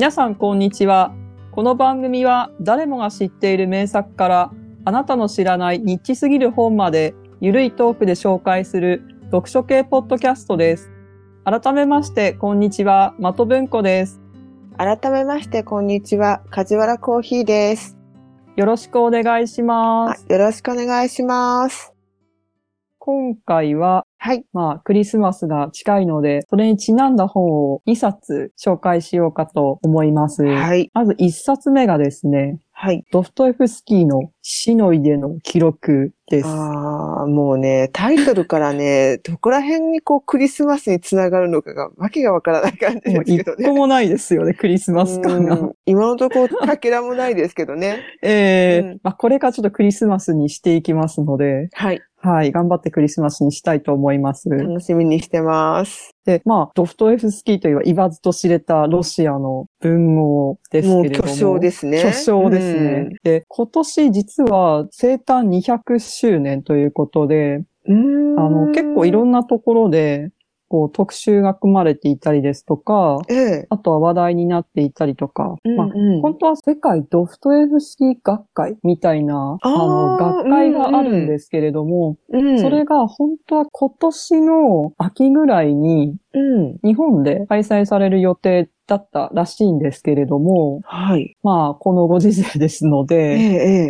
皆さんこんにちは。この番組は誰もが知っている名作からあなたの知らないニッチすぎる本までゆるいトークで紹介する読書系ポッドキャストです。改めましてこんにちは、的文庫です。改めまして、こんにちは。梶原コーヒーです。よろしくお願いします。よろしくお願いします。今回ははい。まあ、クリスマスが近いので、それにちなんだ本を2冊紹介しようかと思います。はい。まず1冊目がですね、はい。ドフトエフスキーの死の家の記録です。ああ、もうね、タイトルからね、どこら辺にこうクリスマスにつながるのかが、わけがわからない感じもうですけどね。一個もないですよね、クリスマス感が。うん今のところ、かけらもないですけどね。ええうんまあ、これからちょっとクリスマスにしていきますので、はい。はい、頑張ってクリスマスにしたいと思います。楽しみにしてます。で、まあ、ドフトエフスキーといえば言わずと知れたロシアの文豪ですもうけれども。巨匠ですね。巨匠ですね。で、今年実は生誕200周年ということで、うん。あの、結構いろんんなところで、こう、特集が組まれていたりですとか、ええ。あとは話題になっていたりとか、まあ、うん本当は世界ドフトエフスキー学会みたいな、あの、学会があるんですけれども、うん。それが本当は今年の秋ぐらいにうん。日本で開催される予定だったらしいんですけれども、はい。まあ、このご時世ですのえで、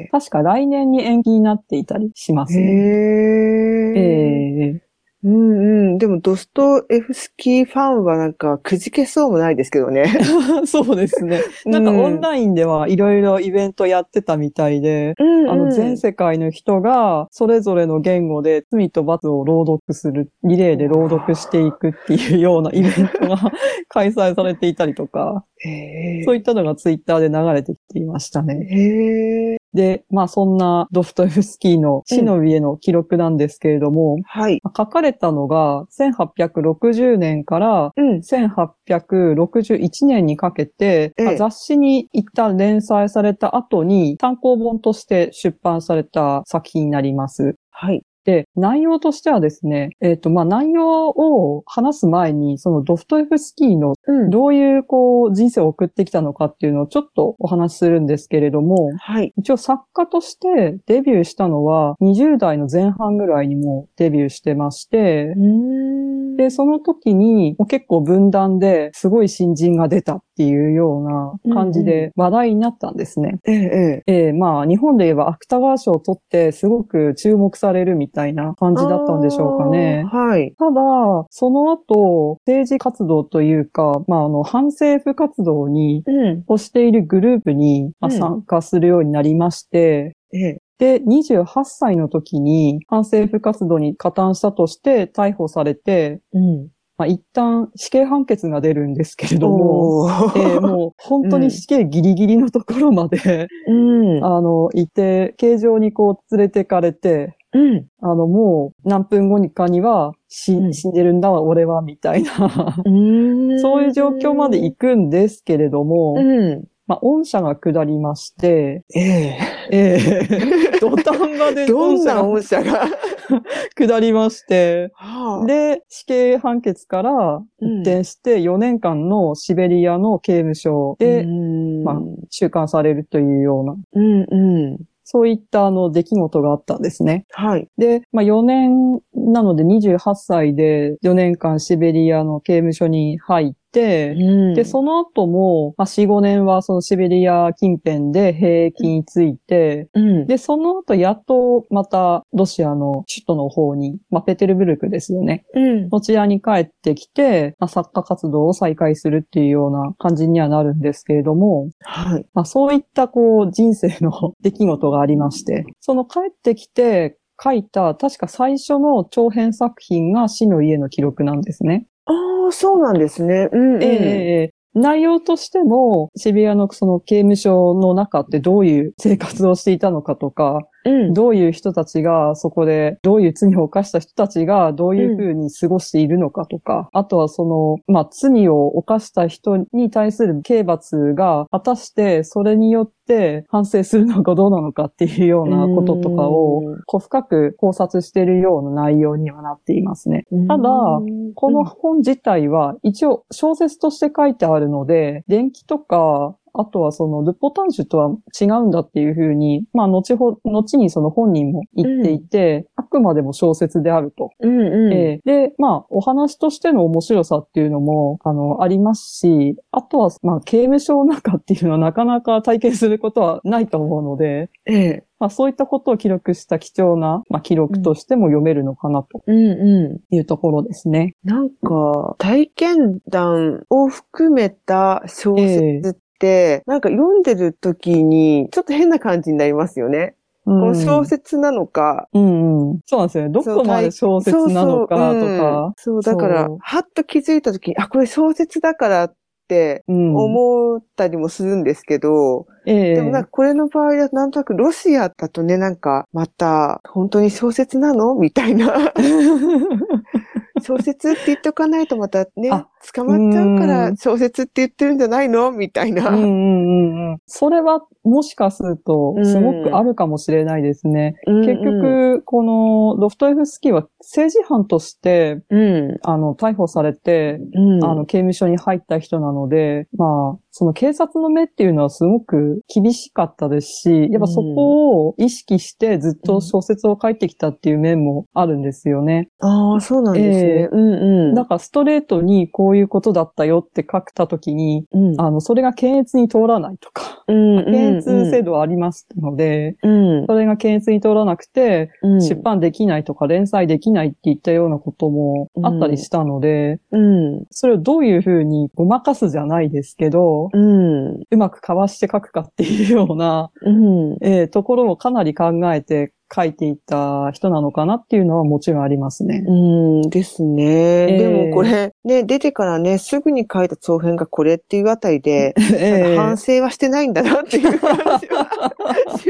え、確か来年に延期になっていたりしますね。え。ええうんうん。でも、ドストエフスキーファンはなんか、くじけそうもないですけどね。そうですね。なんかオンラインではいろいろイベントやってたみたいで、うん、うん。あの全世界の人がそれぞれの言語で罪と罰を朗読する、リレーで朗読していくっていうようなイベントが 開催されていたりとか。そういったのがツイッターで流れてきていましたね。へえ。で、まあそんなドフトエフスキーの死の家の記録なんですけれども、はい。書かれたのが1860年からうん。1861年にかけて、ええ雑誌に一旦連載された後に単行本として出版された作品になります。はい。で、内容としてはですね、えっ、と、まあ、内容を話す前に、そのドフトエフスキーのうん。どういう、こう、人生を送ってきたのかっていうのをちょっとお話しするんですけれども、はい。一応作家としてデビューしたのは20代の前半ぐらいにもうデビューしてまして、んで、その時にもう結構分断ですごい新人が出たっていうような感じうんうで話題になったんですね。ええ、えええまあ日本で言えば芥川賞を取ってすごく注目されるみたいな感え。じだったんでしょうかね。はい。ただ、その後、政治活動というか、まあ、あの、反政府活動に、うん。をしているグループに、参加するようになりまして、ええ。で、28歳の時に反政府活動に加担したとして逮捕されて、うん。まあ、一旦死刑判決が出るんですけれども、えーもう本当に死刑ギリギリのところまで、うん。あの、いて、刑場にこう連れてかれて、うん。あの、もう何分後かには死,、うん死んでるんだわ、俺は、みたいな、うん。そういう状況まで行くんですけれども、うん。まあ、御社が下りまして、ええ。えー、土壇場でどんな御社が？御社が。下りまして、はあで、死刑判決から一転して4年間のシベリアの刑務所で、うんまあ収監されるというような、うんうん。そういったあの出来事があったんですね。はい。で、まあ4年なので28歳で4年間シベリアの刑務所に入って、で、その後も、まあ、4、5年はそのシベリア近辺で兵役について、うん。で、その後やっとまたロシアの首都の方に、まあ、ペテルブルクですよね。うん。こちらに帰ってきて、まあ、作家活動を再開するっていうような感じにはなるんですけれども、はい。まあ、そういったこう人生の 出来事がありまして、その帰ってきて書いた確か最初の長編作品が死の家の記録なんですね。ああ、そうなんですね。うん、うん。ええ内容としても、渋谷のその刑務所の中ってどういう生活をしていたのかとか、うん。どういう人たちがそこで、どういう罪を犯した人たちがどういうふうに過ごしているのかとか、あとはその、まあ、罪を犯した人に対する刑罰が、果たしてそれによって反省するのかどうなのかっていうようなこととかをうん、こう深く考察しているような内容にはなっていますね。ただうんこの本自体は一応小説として書いてあるので、伝記とか、あとはそのルポタンジュとは違うんだっていうふうに、まあ後ほ、後にその本人も言っていて、あくまでも小説であると。うんうん。ええで、まあお話としての面白さっていうのも、あの、ありますし、あとは、まあ刑務所の中っていうのはなかなか体験することはないと思うので、ええ。まあそういったことを記録した貴重な、まあ記録としても読めるのかなとうんうん。いうところですね。なんか、体験談を含めた小説って、なんか読んでる時に、ちょっと変な感じになりますよね。ここの小説なのか、うんうん。そうなんですよね。どこまで小説なのかとか。そうそう、うんだからはっと気づいた時に、あ、これ小説だからってうん。思ったりもするんですけど、ええでもなんかこれの場合だとなんとなくロシアだとね、なんかまた本当に小説なのみたいな。小説って言っておかないとまたねあ、捕まっちゃうかうんら小説って言ってるんじゃないの？みたいな。うんうんうんうん。それはもしかすると、すごくあるかもしれないですね。うん結、局、このドフトエフスキーは政治犯として、うん。あの、逮捕されて、うん。あの、刑務所に入った人なので、まあ、その警察の目っていうのはすごく厳しかったですし、やっぱそこを意識してずっと小説を書いてきたっていう面もあるんですよね。ああ、そうなんですね。ええうんうん。だからストレートにこういうことだったよって書くたときに、うん、あの、それが検閲に通らないとか、うん検閲制度はありますので、うんそれが検閲に通らなくて、うん出版できないとか連載できないっていったようなこともあったりしたので、うん。それをどういうふうにごまかすじゃないですけど、うん。うまくかわして書くかっていうような、うん。えーところをかなり考えて書いていた人なのかなっていうのはもちろんありますね。うんですね。ええでもこれ、ね、出てからね、すぐに書いた長編がこれっていうあたりで、えー反省はしてないんだなっていう感じはします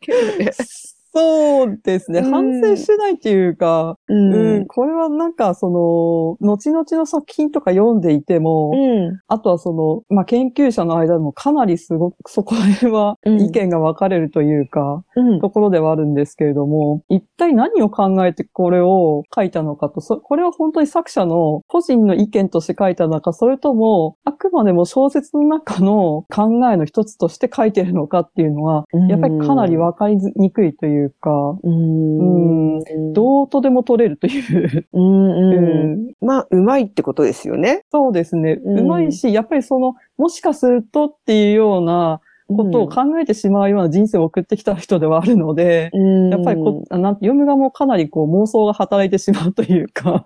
けどね。そうですね。うん反省してないっていうか、ううん、これはなんかその、後々の作品とか読んでいても、うん。あとはその、まあ、研究者の間でもかなりすごく、そこら辺はうん意見が分かれるというか、うん。ところではあるんですけれども、一体何を考えてこれを書いたのかと、そこれは本当に作者の個人の意見として書いたのか、それとも、あくまでも小説の中の考えの一つとして書いてるのかっていうのは、やっぱりかなり分かりにくいというか、うん。うんどうとでも取れるという、うん。うん。うんまあ、うまいってことですよね。そうですね。うんうまいし、やっぱりその、もしかするとっていうようなことを考えてしまうような人生を送ってきた人ではあるので、うん。やっぱりこ、なん読む側もかなりこう妄想が働いてしまうというか、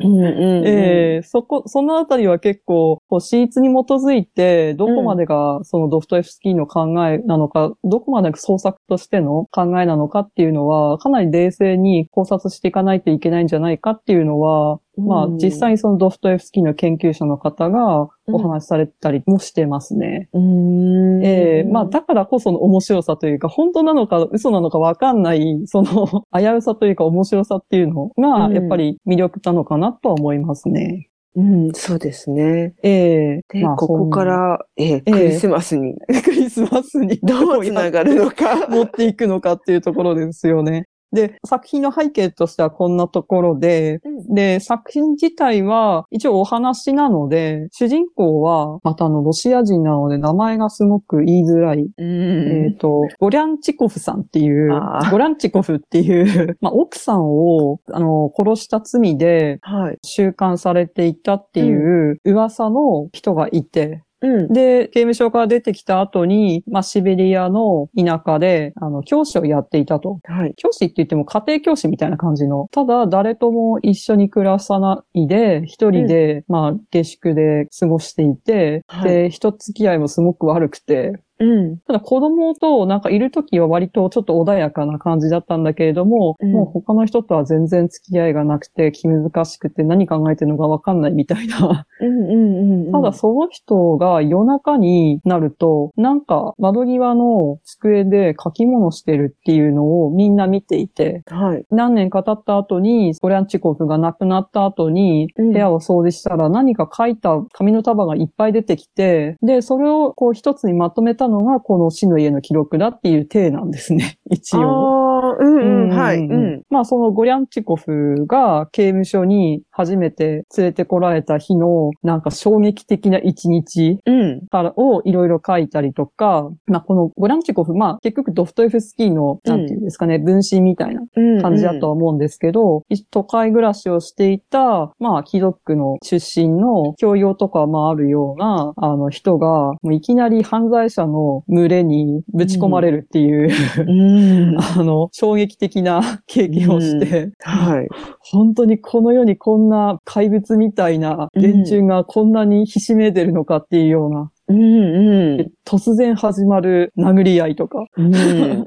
うんうんええそこ、そのあたりは結構、こう、史実に基づいて、どこまでがそのドフトエフスキーの考えなのか、どこまでが創作としての考えなのかっていうのは、かなり冷静に考察していかないといけないんじゃないかっていうのは、まあうん実際にそのドフトエフスキーの研究者の方がお話しされたりもしてますね。うん。ええまあだからこその面白さというか、本当なのか嘘なのかわかんない、その 危うさというか面白さっていうのが、うんやっぱり魅力なのかなとは思いますね。うん、そうですね。ええで、まあここから、えええクリスマスに クリスマスにどうつながるのか。持っていくのかっていうところですよね。で、作品の背景としてはこんなところで、うん。で、作品自体は一応お話なので、主人公はまたあのロシア人なので名前がすごく言いづらい。えっ、と、ゴリャンチコフさんっていうゴリャンチコフっていう、まあ、奥さんを、あの、殺した罪ではい。収監されていたっていう噂の人がいて、うん。で、刑務所から出てきた後に、まあ、シベリアの田舎で、あの、教師をやっていたと。はい。教師って言っても家庭教師みたいな感じの。ただ、誰とも一緒に暮らさないで、一人で、まあ、下宿で過ごしていて、はいで、人付き合いもすごく悪くて、うん。ただ子供となんかいるときは割とちょっと穏やかな感じだったんだけれども、うんもう他の人とは全然付き合いがなくて気難しくて何考えてるのかわかんないみたいな。うんうんうんうん。ただその人が夜中になると、なんか窓際の机で書き物してるっていうのをみんな見ていて、はい。何年か経った後に、ゴリャンチコフが亡くなった後に、うん部屋を掃除したら何か書いた紙の束がいっぱい出てきて、で、それをこう一つにまとめたのがこの死の家の記録だっていう体なんですね、一応。ああ、うんうん、はい。ううんん。まあそのゴリャンチコフが刑務所に初めて連れてこられた日のなんか衝撃的な一日うん。からをいろいろ書いたりとか、まあこのゴリャンチコフ、まあ結局ドフトエフスキーの、なんていうんですかね、分身みたいなうん。感じだとは思うんですけど、都会暮らしをしていた、まあ、貴族の出身の教養とかまああるような、あの人が、いきなり犯罪者の群れにぶち込まれるっていう、うん。あの、衝撃的な 経験をして、はい。本当にこの世にこんな怪物みたいな連中がこんなにひしめいてるのかっていうような、うんうん。突然始まる殴り合いとか、うん。で、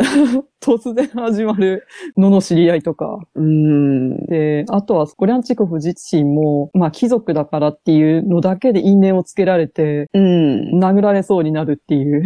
突然始まる罵り合いとか、うん。で、あとは、ゴリャンチコフ自身も、まあ、貴族だからっていうのだけで因縁をつけられて、うん。殴られそうになるっていう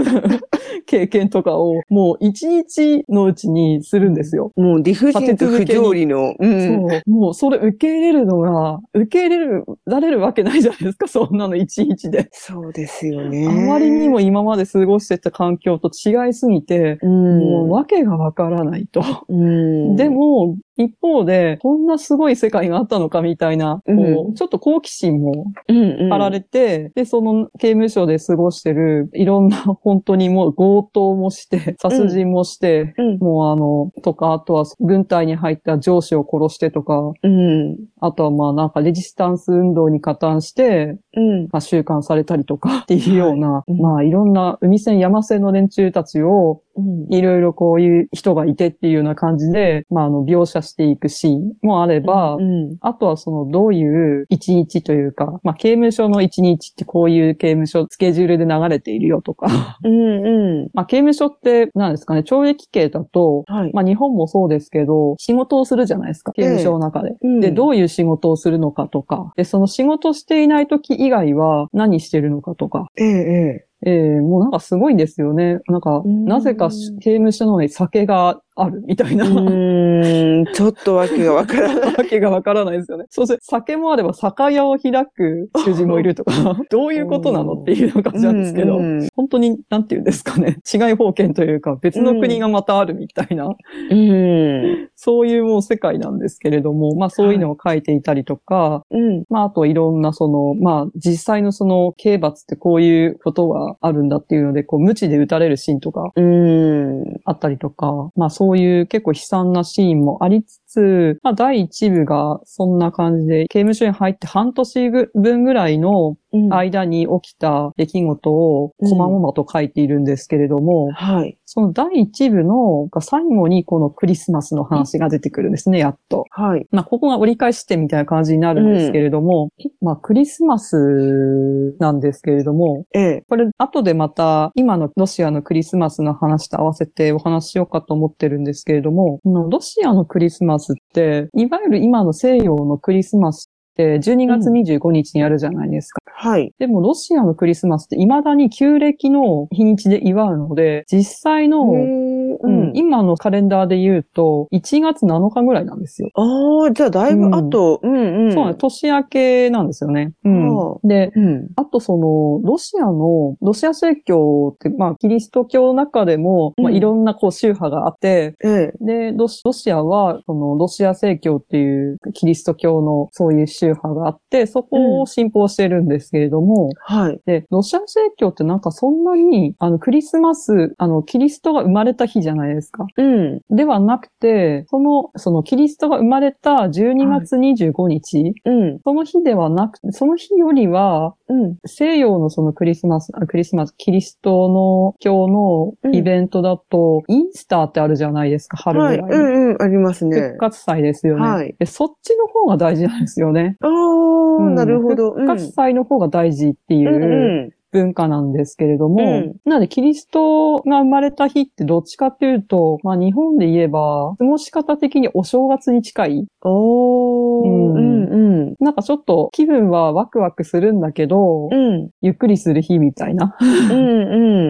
経験とかを、もう一日のうちにするんですよ。もう理不尽と不条理の。うん。そう。もうそれ受け入れるのが、受け入れるられるわけないじゃないですか、そんなの一日で。そうですよね。あまりにも今まで過ごしてた環境と違いすぎて、うん、もうわけがわからないと。うん。でも、一方で、こんなすごい世界があったのかみたいな、こううちょっと好奇心もうん、うん。貼られて、で、その刑務所で過ごしてる、いろんな、本当にもう強盗もして、殺人もして、うん。もうあの、とか、あとは軍隊に入った上司を殺してとか、うん。あとはまあなんかレジスタンス運動に加担して、うん。まあ、収監されたりとかっていうような、うんまあいろんな海線山線の連中たちをうん。いろいろこういう人がいてっていうような感じで、まああの描写していくシーンもあれば、うん。あとはそのどういう一日というか、まあ刑務所の一日ってこういう刑務所スケジュールで流れているよとか、うん。うん。まあ刑務所って何ですかね、懲役刑だと、はい。まあ日本もそうですけど、仕事をするじゃないですか、刑務所の中で。うんで、どういう仕事をするのかとか、で、その仕事していない時以外は何してるのかとか、ええ、えええもうなんかすごいんですよね。なんか、うんなぜかし刑務所のに酒があるみたいな。え。うーん。ちょっとわけがわからない。わけがわからないですよね。そして酒もあれば酒屋を開く主人もいるとか、どういうことなのっていう感じなんですけど、うんうん本当に、なんていうんですかね、違い保険というか、別の国がまたあるみたいな、うん。そういうもう世界なんですけれども、まあそういうのを書いていたりとか、うん。まああといろんなその、まあ実際のその刑罰ってこういうことがあるんだっていうので、こう無知で撃たれるシーンとかうん。あったりとか、まあそういう結構悲惨なシーンもありつつ、まあ第一部がそんな感じで、刑務所に入って半年分ぐらいのうん。間に起きた出来事を細々と書いているんですけれども、はい。その第一部のが最後にこのクリスマスの話が出てくるんですね、やっと。はい。まあ、ここが折り返し点みたいな感じになるんですけれども、まあ、クリスマスなんですけれども、ええ。これ、後でまた、今のロシアのクリスマスの話と合わせてお話ししようかと思ってるんですけれども、ロシアのクリスマスって、いわゆる今の西洋のクリスマスって12月25日にやるじゃないですか。はい。でも、ロシアのクリスマスって未だに旧暦の日にちで祝うので、実際の、ううんん。今のカレンダーで言うと、1月7日ぐらいなんですよ。ああ、じゃあだいぶ後、うんうん。そうなんです。年明けなんですよね。うんは。で、うん。あとその、ロシアの、ロシア正教って、まあ、キリスト教の中でも、まあ、うんいろんなこう宗派があって、ええ。で、ロシロシアは、その、ロシア正教っていうキリスト教のそういう宗派があって、そこを信奉してるんですけれども、はい。で、ロシア正教ってなんかそんなに、あの、クリスマス、あの、キリストが生まれた日じゃないですか。うん。ではなくて、その、そのキリストが生まれた12月25日、うん。その日ではなくて、その日よりは、うん。西洋のそのクリスマス、あクリスマス、キリストの教のイベントだと、インスターってあるじゃないですか、春はい。ぐらいに。うんうん。ありますね復。活祭ですよね、はいで。そっちの方が大事なんですよね。ああ、うんなるほど。復活祭の方が大事っていうう、ん。うん文化なんですけれども、うんなのでキリストが生まれた日ってどっちかっていうと、まあ日本で言えば、過ごし方的にお正月に近い。おー。ううんんうん。なんかちょっと気分はワクワクするんだけど、うん。ゆっくりする日みたいな。うん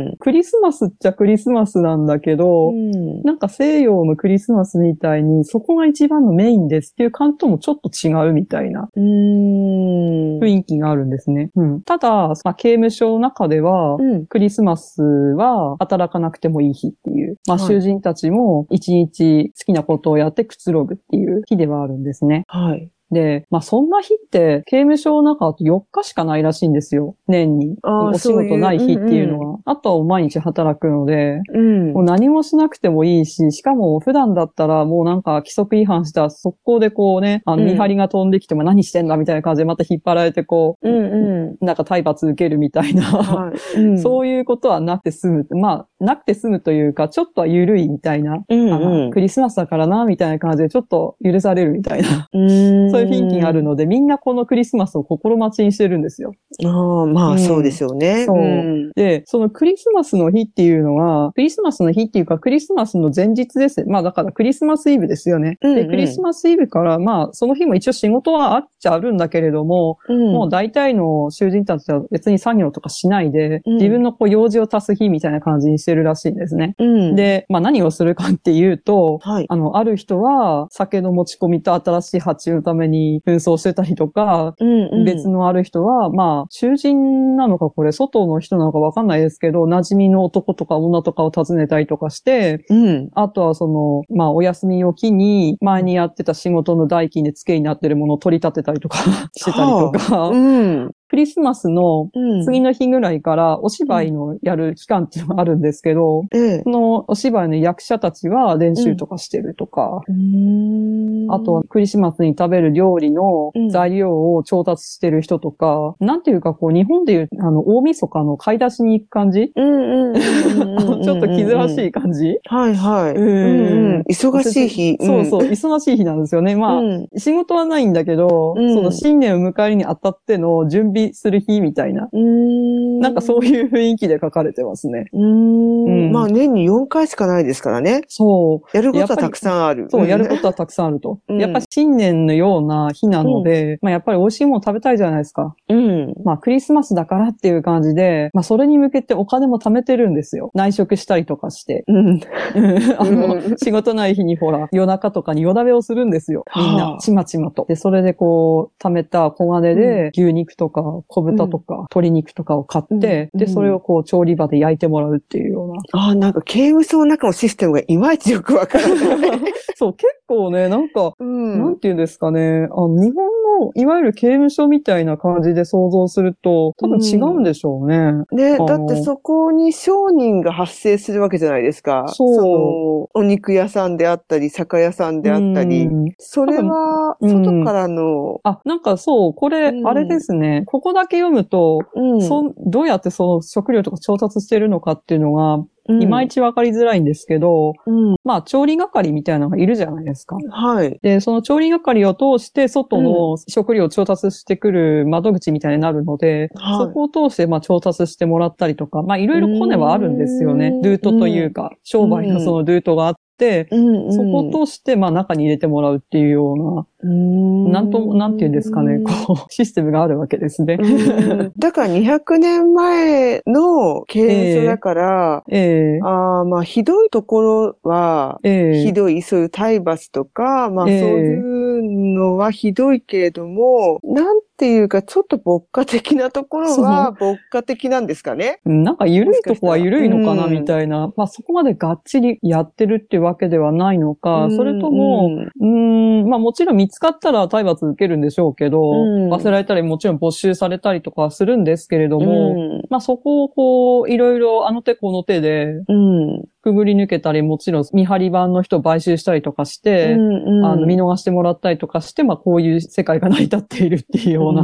うん。クリスマスっちゃクリスマスなんだけど、うんなんか西洋のクリスマスみたいに、そこが一番のメインですっていう感じともちょっと違うみたいな。雰囲気があるんですね。うん、ただ、まあ、刑務所の中では、うん。クリスマスは働かなくてもいい日っていう。まあ、はい囚人たちも一日好きなことをやってくつろぐっていう日ではあるんですね。はい。で、まあ、そんな日って刑務所の中だと4日しかないらしいんですよ。年に。お仕事ない日っていうのは。あとは毎日働くので、うんもう何もしなくてもいいし、しかも普段だったらもうなんか規則違反したら速攻でこうね、あのうん見張りが飛んできても何してんだみたいな感じでまた引っ張られてこう、うんうん。なんか体罰受けるみたいな、はい。うん そういうことはなくて済む。まあ、なくて済むというか、ちょっとは緩いみたいな。うんうんクリスマスだからな、みたいな感じでちょっと許されるみたいな、うーん そういう雰囲気があるので、みんなこのクリスマスを心待ちにしてるんですよ。ああ、まうんあ、そうでしょうね。そうんで、そのクリスマスの日っていうのは、クリスマスの日っていうか、クリスマスの前日ですね。まあだからクリスマスイブですよね。うんうんで、クリスマスイブから、まあその日も一応仕事はあっちゃあるんだけれども、うんもう大体の囚人たちは別に作業とかしないで、うん自分のこう用事を足す日みたいな感じにしてるらしいんですね。うん。、で、まあ何をするかっていうと、はい。あの、ある人は酒の持ち込みと新しい発注のために紛争してたりとか、うんうん別のある人は、まあ、囚人なのかこれ、外の人なのかわかんないですけど、馴染みの男とか女とかを訪ねたりとかして、うん。あとはその、まあ、お休みを機に、前にやってた仕事の代金で付けになってるものを取り立てたりとか してたりとか、うん。クリスマスのうん。次の日ぐらいからお芝居のやる期間っていうのがあるんですけど、ええ。そのお芝居の役者たちは練習とかしてるとか、うーん。あとは、クリスマスに食べる料理の材料を調達してる人とか、なんていうかこう日本でいうあの大晦日の買い出しに行く感じ、ちょっと気ぜわしい感じ、はいはい。うんうん。うん忙しい日。そうそう、忙しい日なんですよね。まあ、うん。仕事はないんだけど、うん。その新年を迎えるにあたっての準備する日みたいな。なんかそういう雰囲気で書かれてますね。うんん。まあ年に4回しかないですからね。そう。やることはたくさんある。そう、やると。ことはたくさんあると。うんやっぱり新年のような日なので、まあやっぱり美味しいもの食べたいじゃないですか。うん。まあクリスマスだからっていう感じで、まあそれに向けてお金も貯めてるんですよ。内職したりとかして。うん。あの、うん仕事ない日にほら、夜中とかに夜鍋をするんですよ。みんはなあ、ちまちまと。で、それでこう、貯めた小金で、牛肉とか小豚とか、鶏肉とかを買って、で、うんうんそれをこう、調理場で焼いてもらうっていうような。ああ、なんか刑務所の中のシステムがいまいちよくわからない。そう、結構ね、なんか、うん。なんていうんですかね。あの、日本の、いわゆる刑務所みたいな感じで想像すると、多分違うんでしょうね。ね、あーだってそこに商人が発生するわけじゃないですか。そうのお肉屋さんであったり、酒屋さんであったり。うんそれは、外からの、あ、なんかそう、これ、うんあれですね。ここだけ読むと、うん。そんどうやってその食料とか調達してるのかっていうのが、うん。いまいちわかりづらいんですけど、うん。まあ、調理係みたいなのがいるじゃないですか。はい。で、その調理係を通して、外の食料を調達してくる窓口みたいになるので、はい。そこを通して、まあ、調達してもらったりとか、まあ、いろいろコネはあるんですよね。う。ん。ルートというか、商売のそのルートがあって、うん。そこを通して、まあ、中に入れてもらうっていうような、うん、なんと、なんていうんですかね、こう、システムがあるわけですね。うん。だから200年前の刑務所だから、ええ。ああまあ、ひどいところは、ええ。ひどい、そういう体罰とか、まあ、そうええいうのはひどいけれども、なんていうか、ちょっと牧歌的なところは、牧歌的なんですかね？うんなんか緩いとこは緩いのかなうんみたいな。まあそこまでがっちりやってるってわけではないのか、それとも、うん。うーん、まあもちろん見つかったら体罰受けるんでしょうけど、うん忘れられたりもちろん没収されたりとかはするんですけれども、うんまあそこをこう、いろいろあの手この手で、うん。くぐり抜けたり、もちろん見張り版の人を買収したりとかして、うんあの、見逃してもらったりとかして、まあ、こういう世界が成り立っているっていうような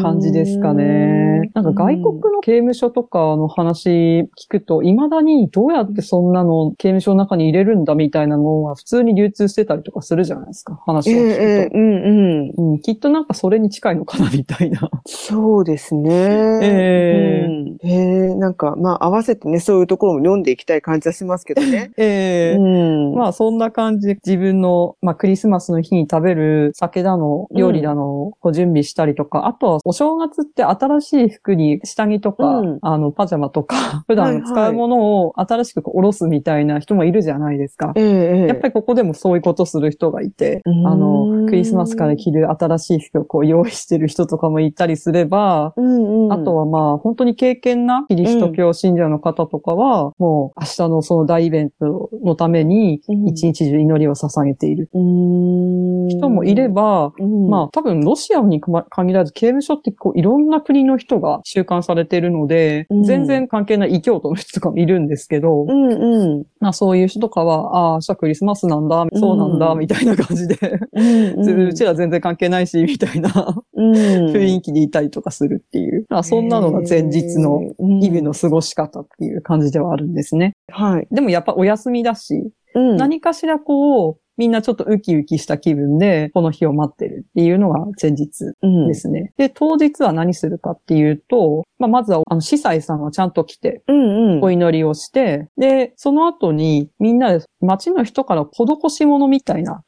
感じですかね。なんか外国の刑務所とかの話聞くと、未だにどうやってそんなの刑務所の中に入れるんだみたいなのは普通に流通してたりとかするじゃないですか、話を聞くと。うんうん。うん、きっとなんかそれに近いのかなみたいな。そうですね。ええうんええなんか、まあ、合わせてね、そういうところも読んでいきたい感じはしますけどね。ええうん。まあそんな感じで自分の、まあクリスマスの日に食べる酒だの、料理だの、こう準備したりとか、あとはお正月って新しい服に下着とか、うんあのパジャマとか、普段使うものを新しくこう下ろすみたいな人もいるじゃないですか。やっぱりここでもそういうことする人がいて、うーんあの、クリスマスから着る新しい服をこう用意してる人とかもいたりすれば、うんうん。あとはまあ、本当に敬虔なキリスト教信者の方とかは、もう明日のその大イベントのために、うん。一日中祈りを捧げている。人もいれば、うん、まあ多分ロシアに限らず刑務所ってこういろんな国の人が収監されているので、うん。全然関係ない異教徒の人とかもいるんですけど、うんうん。まあそういう人とかは、ああ、明日クリスマスなんだ、そうなんだ、うんみたいな感じで、うちら全然関係ないし、みたいな。うん、雰囲気でいたりとかするっていう、まあそんなのが前日の日々の過ごし方っていう感じではあるんですね。はい。でもやっぱお休みだし、うん、何かしらこう、みんなちょっとウキウキした気分で、この日を待ってるっていうのが前日うんですね。で、当日は何するかっていうと、まあ、まずは、あの、司祭さんはちゃんと来て、うんうん。お祈りをして、で、その後に、みんなで街の人から施し物みたいな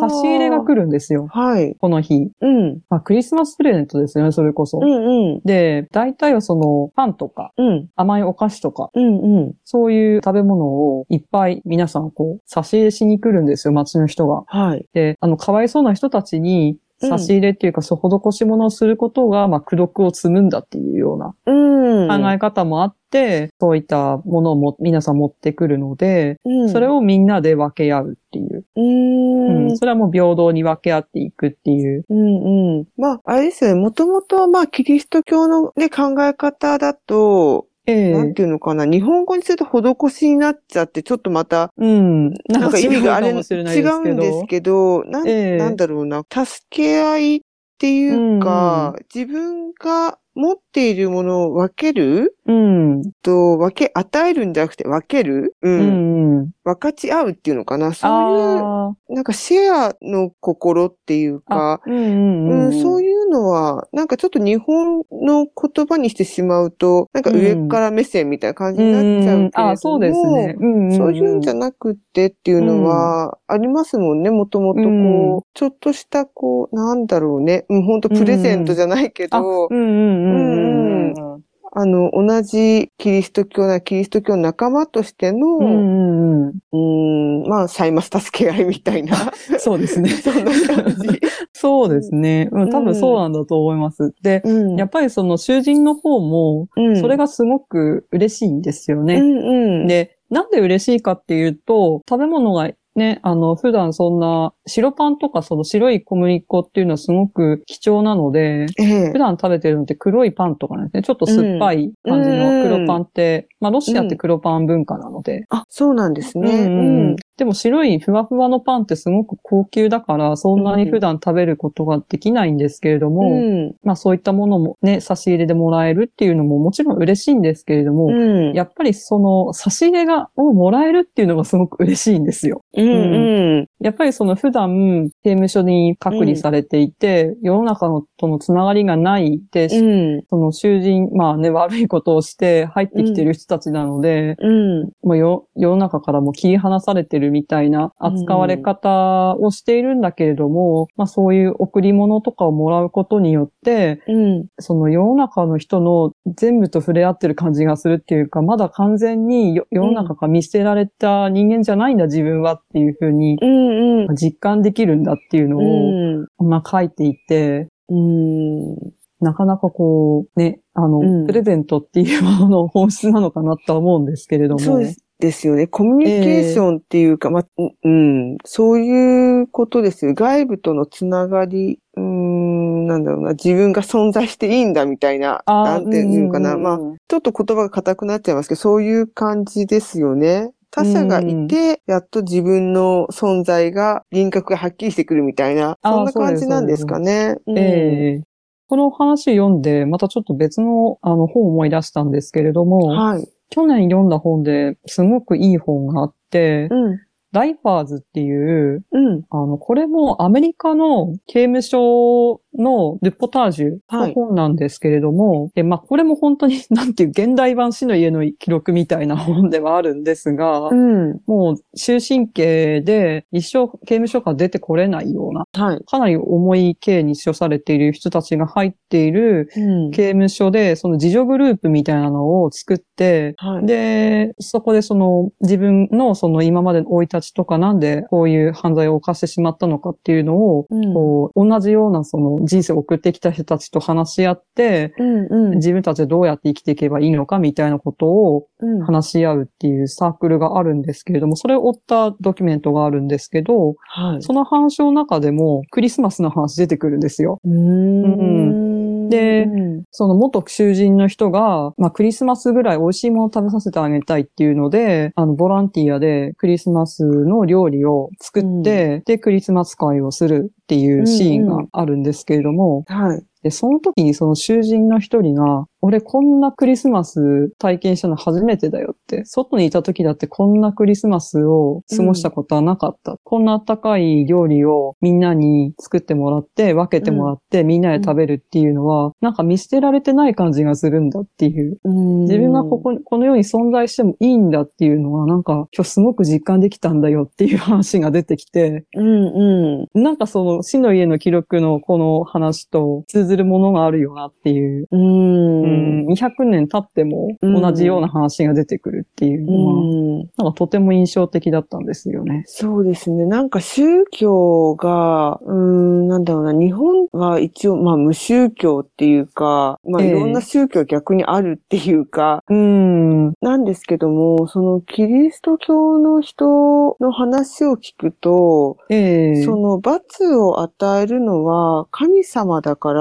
差し入れが来るんですよ。はい。この日。うん。まあ、クリスマスプレゼントですよね、それこそ。うんうん。で、大体はその、パンとか、うん。甘いお菓子とか、うんうん。そういう食べ物をいっぱい皆さんこう、差し入れしに来るんですよ、街の人が。はい。で、あの、かわいそうな人たちに、差し入れっていうか、そう、施し物をすることが、まあ、苦毒を積むんだっていうようなうん。考え方もあって、そういったものをも皆さん持ってくるので、うん、それをみんなで分け合うっていう。うんん。それはもう平等に分け合っていくっていう。うんうん。まあ、あれですよね。もともと、まあ、キリスト教のね、考え方だと、ええなんていうのかな。日本語にすると施しになっちゃって、ちょっとまた、うん。なんか意味があれ、違違うんですけど、なん、ええなんだろうな。助け合いっていうか、自分が持っているものを分けるうん。と、分け、与えるんじゃなくて分ける？う。うんん。うん。分かち合うっていうのかな。そういう、あなんかシェアの心っていうあ。か、うんうんうん。うん、そういうのは、なんかちょっと日本の言葉にしてしまうと、なんか上から目線みたいな感じになっちゃうけれども、んあ、そうですね。うんんそういうんじゃなくってっていうのはありますもんね、もともとこう、うんちょっとしたこう、なんだろうね、うん、本当プレゼントじゃないけあ、ど、うんうんうんうん。あの、同じキリスト教なキリスト教の仲間としての、うんうんうん。うん、まあ、サイマス助け合いみたいな、そうですね。そんな感じ。そうですね。うん、多分そうなんだと思います。で、うんやっぱりその囚人の方も、うんそれがすごく嬉しいんですよね。うんうん、で、なんで嬉しいかっていうと、食べ物がね、あの、普段そんな、白パンとかその白い小麦粉っていうのはすごく貴重なので、ええ普段食べてるのって黒いパンとかなんですね。ちょっと酸っぱい感じの黒パンって、まあロシアって黒パン文化なので。あ、そうなんですね。うんうんでも白いふわふわのパンってすごく高級だから、そんなに普段食べることができないんですけれども、うん。まあそういったものもね、差し入れでもらえるっていうのももちろん嬉しいんですけれども、うん。やっぱりその差し入れが、をもらえるっていうのがすごく嬉しいんですよ。うんうん。やっぱりその普段刑務所に隔離されていて、世の中のとのつながりがないで、うん。その囚人、まあね、悪いことをして入ってきてる人たちなので、うん。も世の中からも切り離されてるみたいな扱われ方をしているんだけれども、まあそういう贈り物とかをもらうことによって、うん。その世の中の人の全部と触れ合ってる感じがするっていうか、まだ完全によ世の中から見捨てられた人間じゃないんだ自分はっていうふうにうん。うん。実感できるんだっていうのを、まあ書いていて、うん。なかなかこう、ね、あの、うんプレゼントっていうものの本質なのかなとは思うんですけれども。そうです。よね。コミュニケーションっていうか、まあ、うん、そういうことですよ。外部とのつながり、うーん、なんだろうな、自分が存在していいんだみたいな、なんていうのかな。んんんまあ、ちょっと言葉が硬くなっちゃいますけど、そういう感じですよね。他者がいて、やっと自分の存在が、輪郭がはっきりしてくるみたいな、そんな感じなんですかね。うんええこの話読んで、またちょっと別のあの本を思い出したんですけれども、はい。去年読んだ本ですごくいい本があって、うん。ライファーズっていう、うん。あの、これもアメリカの刑務所のルポタージュのはい本なんですけれども、で、まあ、これも本当に、なんていう、現代版死の家の記録みたいな本ではあるんですが、うん。もう終身刑で一生刑務所から出てこれないような、はい。かなり重い刑に処されている人たちが入っているうん。刑務所で、その自助グループみたいなのを作って、はい。で、そこでその自分のその今までの生い立ちとかなんでこういう犯罪を犯してしまったのかっていうのを、うんこう、同じようなその人生を送ってきた人たちと話し合って、うん。うん。自分たちでどうやって生きていけばいいのかみたいなことをうん。話し合うっていうサークルがあるんですけれども、それを追ったドキュメントがあるんですけど、はい。その話の中でもクリスマスの話出てくるんですよ。うーん。でうん。その元囚人の人が、まあクリスマスぐらい美味しいものを食べさせてあげたいっていうので、あの、ボランティアでクリスマスの料理を作って、で、クリスマス会をするっていうシーンがあるんですけれども、はい。で、その時にその囚人の一人が、俺こんなクリスマス体験したの初めてだよって、外にいた時だってこんなクリスマスを過ごしたことはなかった。こんなあったかい料理をみんなに作ってもらって、分けてもらって、みんなで食べるっていうのは、なんか見捨てられてない感じがするんだっていう。自分がここに、この世に存在してもいいんだっていうのは、なんか今日すごく実感できたんだよっていう話が出てきて、うんうん。なんかその死の家の記録のこの話と通ずるものがあるよなっていう。う。うんん、200年経ってもうん同じような話が出てくるっていううのは、ん。なんかとても印象的だったんですよね。そうですね。なんか宗教が、うーん、なんだろうな、日本は一応、まあ無宗教っていうか、まあええいろんな宗教逆にあるっていうか、うん。なんですけども、そのキリスト教の人の話を聞くと、ええその罰を与えるのは神様だから、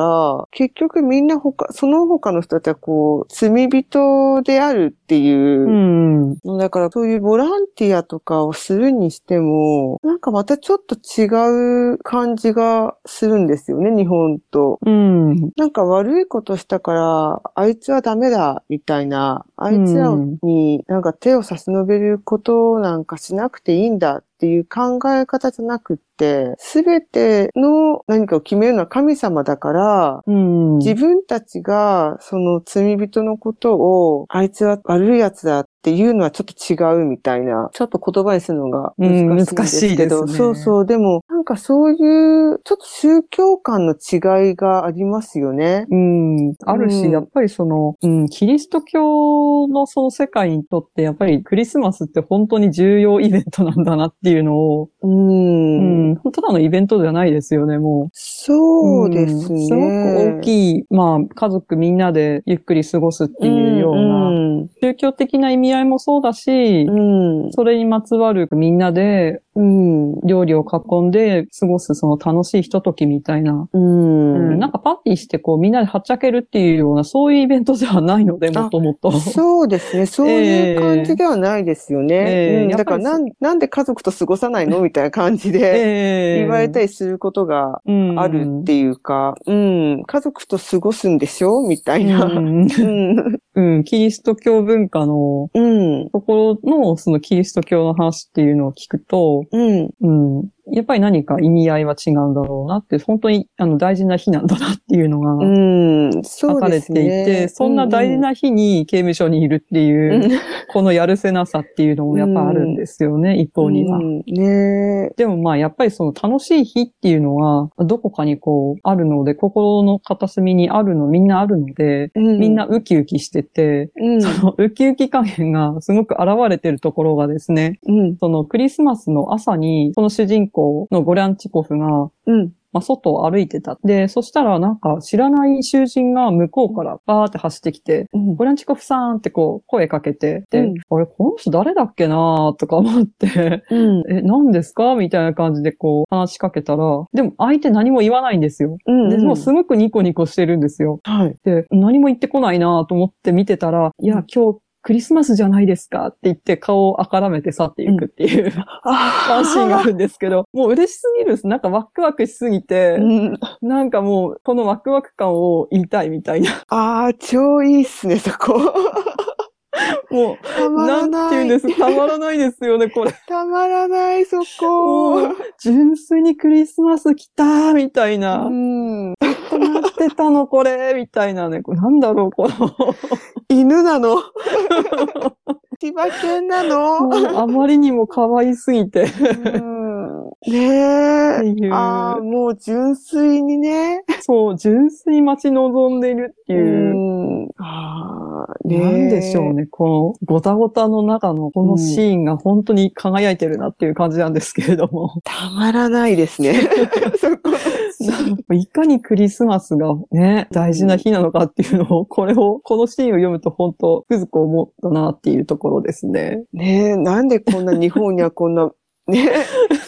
結局みんな他、その他の人たちはこう、罪人であるっていう、うん。だからそういうボランティアとかをするにしても、なんかまたちょっと違う感じがするんですよね、日本と。うん。なんか悪いことしたから、あいつはダメだ、みたいな、あいつらになんか手を差し伸べることなんかしなくていいんだっていう考え方じゃなくって、すべての何かを決めるのは神様だから、うん。自分たちがその罪人のことを、あいつは悪い奴だっていうのはちょっと違うみたいな、ちょっと言葉にするのが難しいんですけど、うんねそうそう、でもなんかそういうちょっと宗教観の違いがありますよね。うん。あるし、うんやっぱりその、うん、キリスト教のその世界にとって、やっぱりクリスマスって本当に重要イベントなんだなっていうのを、う。うんん、ただのイベントじゃないですよね、もう。そうですね。んすごく大きい、まあ、家族みんなでゆっくり過ごすっていうような、ん宗教的な意味合いもそうだし、うん。それにまつわるみんなでうん。料理を囲んで過ごすその楽しいひとときみたいな、ううんん。なんかパーティーしてこうみんなではっちゃけるっていうようなそういうイベントではないので、もともと。そうですね。そういう感じではないですよね。ええうんだからなん、なんで家族と過ごさないのみたいな感じで ええ言われたりすることがうんあるっていうか、うん、家族と過ごすんでしょみたいな。うんうん。うん、キリスト教文化のうん。ところのそのキリスト教の話っていうのを聞くと、うん。うん、やっぱり何か意味合いは違うんだろうなって、本当にあの大事な日なんだなっていうのが書かれてい。て、そんな大事な日に刑務所にいるっていう、うん、このやるせなさっていうのもやっぱあるんですよね、一方には。うんねえ。でもまあやっぱりその楽しい日っていうのはどこかにこうあるので、心の片隅にあるの、みんなあるので、うんみんな、ウキウキしてて、うん。そのウキウキ加減がすごく現れてるところがですね、うん。そのクリスマスの朝に、その主人公のゴリャンチコフが、うん。まあ、外を歩いてた。で、そしたらなんか知らない囚人が向こうからバーって走ってきて、うん。ゴリャンチコフさんってこう声かけて、で、うんあれ、この人誰だっけなとか思って、うん。え、何ですか？みたいな感じでこう話しかけたら、でも相手何も言わないんですよ。うん。で、もうすごくニコニコしてるんですよ。はい。で、何も言ってこないなと思って見てたら、いや、今日クリスマスじゃないですかって言って顔をあからめて去っていくっていう、あワンシーンがあるんですけど、もう嬉しすぎるんです。なんかワクワクしすぎて、うんなんかもうこのワクワク感を言いたいみたいな。あー、超いいっすね、そこ。もたう、まなん。て言うんですたまらないですよね、これ。たまらない、そもこ。う、純粋にクリスマス来たーみたいな。うん。待ってたの、これ？みたいなね。これなんだろう、この。犬なの？千葉県なの？あまりにも可愛すぎて。うんねえ。ああ、もう純粋にね。そう、純粋に待ち望んでいるってういう。ん。ああ、ねえなんでしょうね。このごたごたの中のこのシーンが本当に輝いてるなっていう感じなんですけれども。たまらないですね。そこいかにクリスマスがね、大事な日なのかっていうのを、これを、このシーンを読むと本当、くずく思ったなっていうところですね。ねえ、なんでこんな日本にはこんな、ね、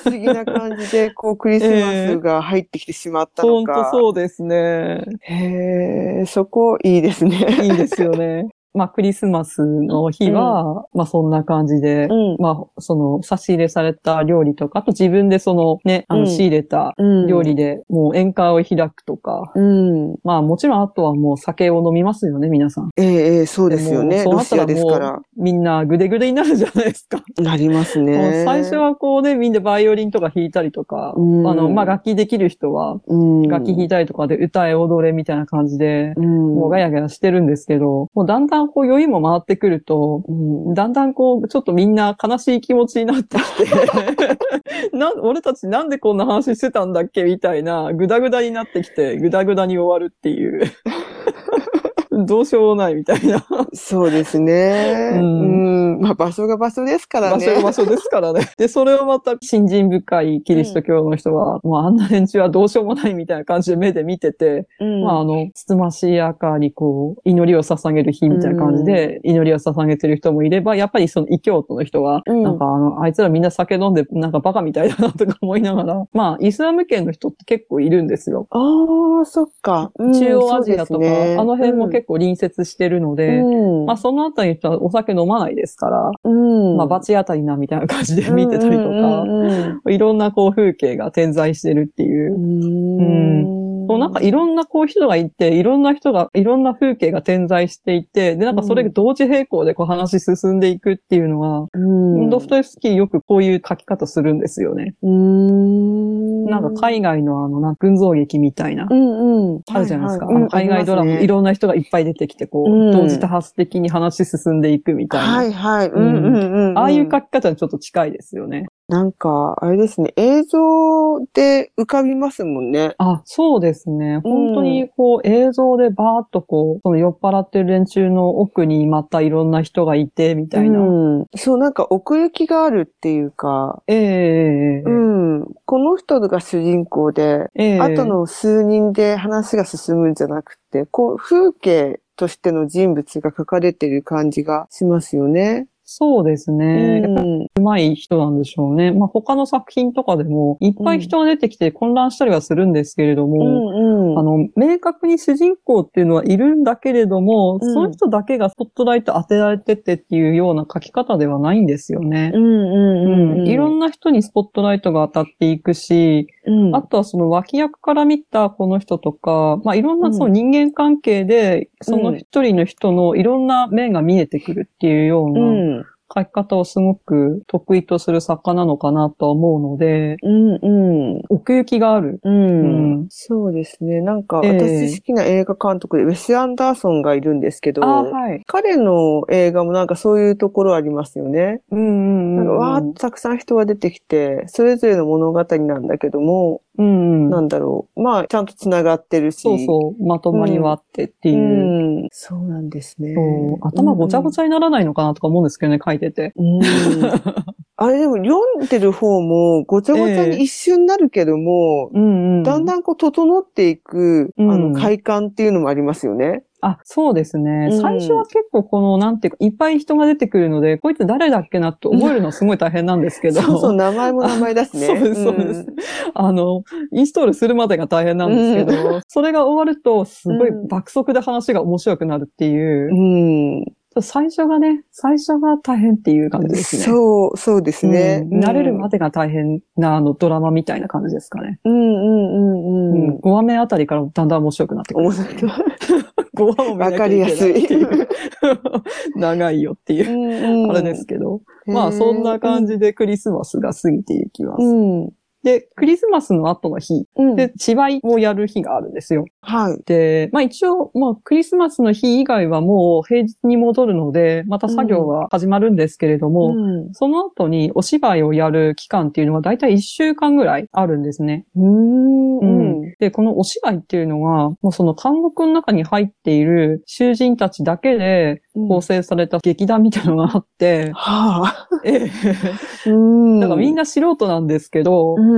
不思議な感じで、こう、クリスマスが入ってきてしまったの本か。当そうですね。へえ、そこいいですね。いいですよね。まあ、クリスマスの日は、まあ、そんな感じで、うん。まあ、その、差し入れされた料理とか、あと自分でそのね、あの、うん仕入れたうん料理で、もう宴会を開くとか、うん。まあ、もちろんあとはもう酒を飲みますよね、皆さん。ええええそうですよね。そうなったら。もうみんなグデグデになるじゃないですか。なりますね。最初、はこうね、みんなバイオリンとか弾いたりとか、うんあの、まあ、楽器できる人は、うん、楽器弾いたりとかで歌え踊れみたいな感じで、うん、もうガヤガヤしてるんですけど、もうだんだんこう余韻も回ってくると、うんだんだんこう、ちょっとみんな悲しい気持ちになってきて、な、俺たちなんでこんな話してたんだっけみたいな、ぐだぐだになってきて、ぐだぐだに終わるっていう。どうしようもないみたいな。そうですね。ううんん。まあ場所が場所ですからね。場所が場所ですからね。で、それをまた信心深いキリスト教の人は、もうあんな連中はどうしようもないみたいな感じで目で見てて、うんまああの、つつましやかにこう、祈りを捧げる日みたいな感じで、祈りを捧げてる人もいれば、やっぱりその異教徒の人は、うんなんかあの、あいつらみんな酒飲んで、なんかバカみたいだなとか思いながら、まあ、イスラム圏の人って結構いるんですよ。ああ、そっか。うん中央アジアとか、ねあの辺も結構隣接してるので、うん。まあそのあたりはお酒飲まないですから、うん。まあ罰当たりなみたいな感じで見てたりとか、うんいろんなこう風景が点在してるっていう。うん。そうなんかいろんなこう人がいて、いろんな人が、いろんな風景が点在していて、で、なんかそれが同時並行でこう話進んでいくっていうのは、うん。ドストエフスキーよくこういう書き方するんですよね。うんなんか海外のあの、なんか群像劇みたいな、うんうん。あるじゃないですか。ははあの海外ドラマ、いろんな人がいっぱい出てきて、こう、うん同時多発的に話進んでいくみたいな。はいはい。うんうんうんうん。ああいう書き方にちょっと近いですよね。なんか、あれですね、映像で浮かびますもんね。あ、そうですね。本当にこう映像でバーっとこう、その酔っ払ってる連中の奥にまたいろんな人がいて、みたいな。うん。そう、なんか奥行きがあるっていうか、ええええうん。この人が主人公で、ええあとの数人で話が進むんじゃなくて、こう、風景としての人物が書かれてる感じがしますよね。そうですね。うん。上手い人なんでしょうね。まあ他の作品とかでも、いっぱい人が出てきて混乱したりはするんですけれどうも、んうん。あの、明確に主人公っていうのはいるんだけれども、うんその人だけがスポットライト当てられてってっていうような書き方ではないんですよね。うんうん。いろんな人にスポットライトが当たっていくし、うん、あとはその脇役から見たこの人とか、まあいろんなその人間関係で、その一人の人のいろんな面が見えてくるっていうようう。なん書き方をすごく得意とする作家なのかなとは思うので、うんうん。奥行きがある。うん。うんそうですね。なんか、ええ私好きな映画監督で、ウェス・アンダーソンがいるんですけど、あはい。彼の映画もなんかそういうところありますよね。うんうんうん。なんかわーっとたくさん人が出てきて、それぞれの物語なんだけども、うんうん。なんだろう。まあ、ちゃんと繋がってるし。そうそう。まとまりはあってってういう。ん。そうなんですね。頭ごちゃごちゃにならないのかなとか思うんですけどね、書いてて。うん。あれでも読んでる方もごちゃごちゃに一瞬なるけども、うんうん。だんだんこう整っていく、うんあの快感っていうのもありますよね。あ、そうですね。うん最初は結構この、なんていうか、いっぱい人が出てくるので、こいつ誰だっけなって覚えるのすごい大変なんですけど。そうそう、名前も名前だしね。そうです、そうです。あの、インストールするまでが大変なんですけど、それが終わると、すごい爆速で話が面白くなるっていう。うん。最初がね、最初が大変っていう感じですね。そう、そうですね。うん慣れるまでが大変なあのドラマみたいな感じですかね。うんうんうんううんん。5話目あたりからだんだん面白くなってくる。面白い。5話も見なきゃいけないっていう。長いよっていう。うんうんあれですけど。まあそんな感じでクリスマスが過ぎていきます。うん。で、クリスマスの後の日うん。で芝居をやる日があるんですよ。はい。で、まあ一応、まあクリスマスの日以外はもう平日に戻るので、また作業は始まるんですけれども、うんその後にお芝居をやる期間っていうのはだいたい1週間ぐらいあるんですね。うん。ううん。で、このお芝居っていうのは、もうその監獄の中に入っている囚人たちだけで構成された劇団みたいなのがあって、はあ。ええうん。だからみんな素人なんですけど、うん。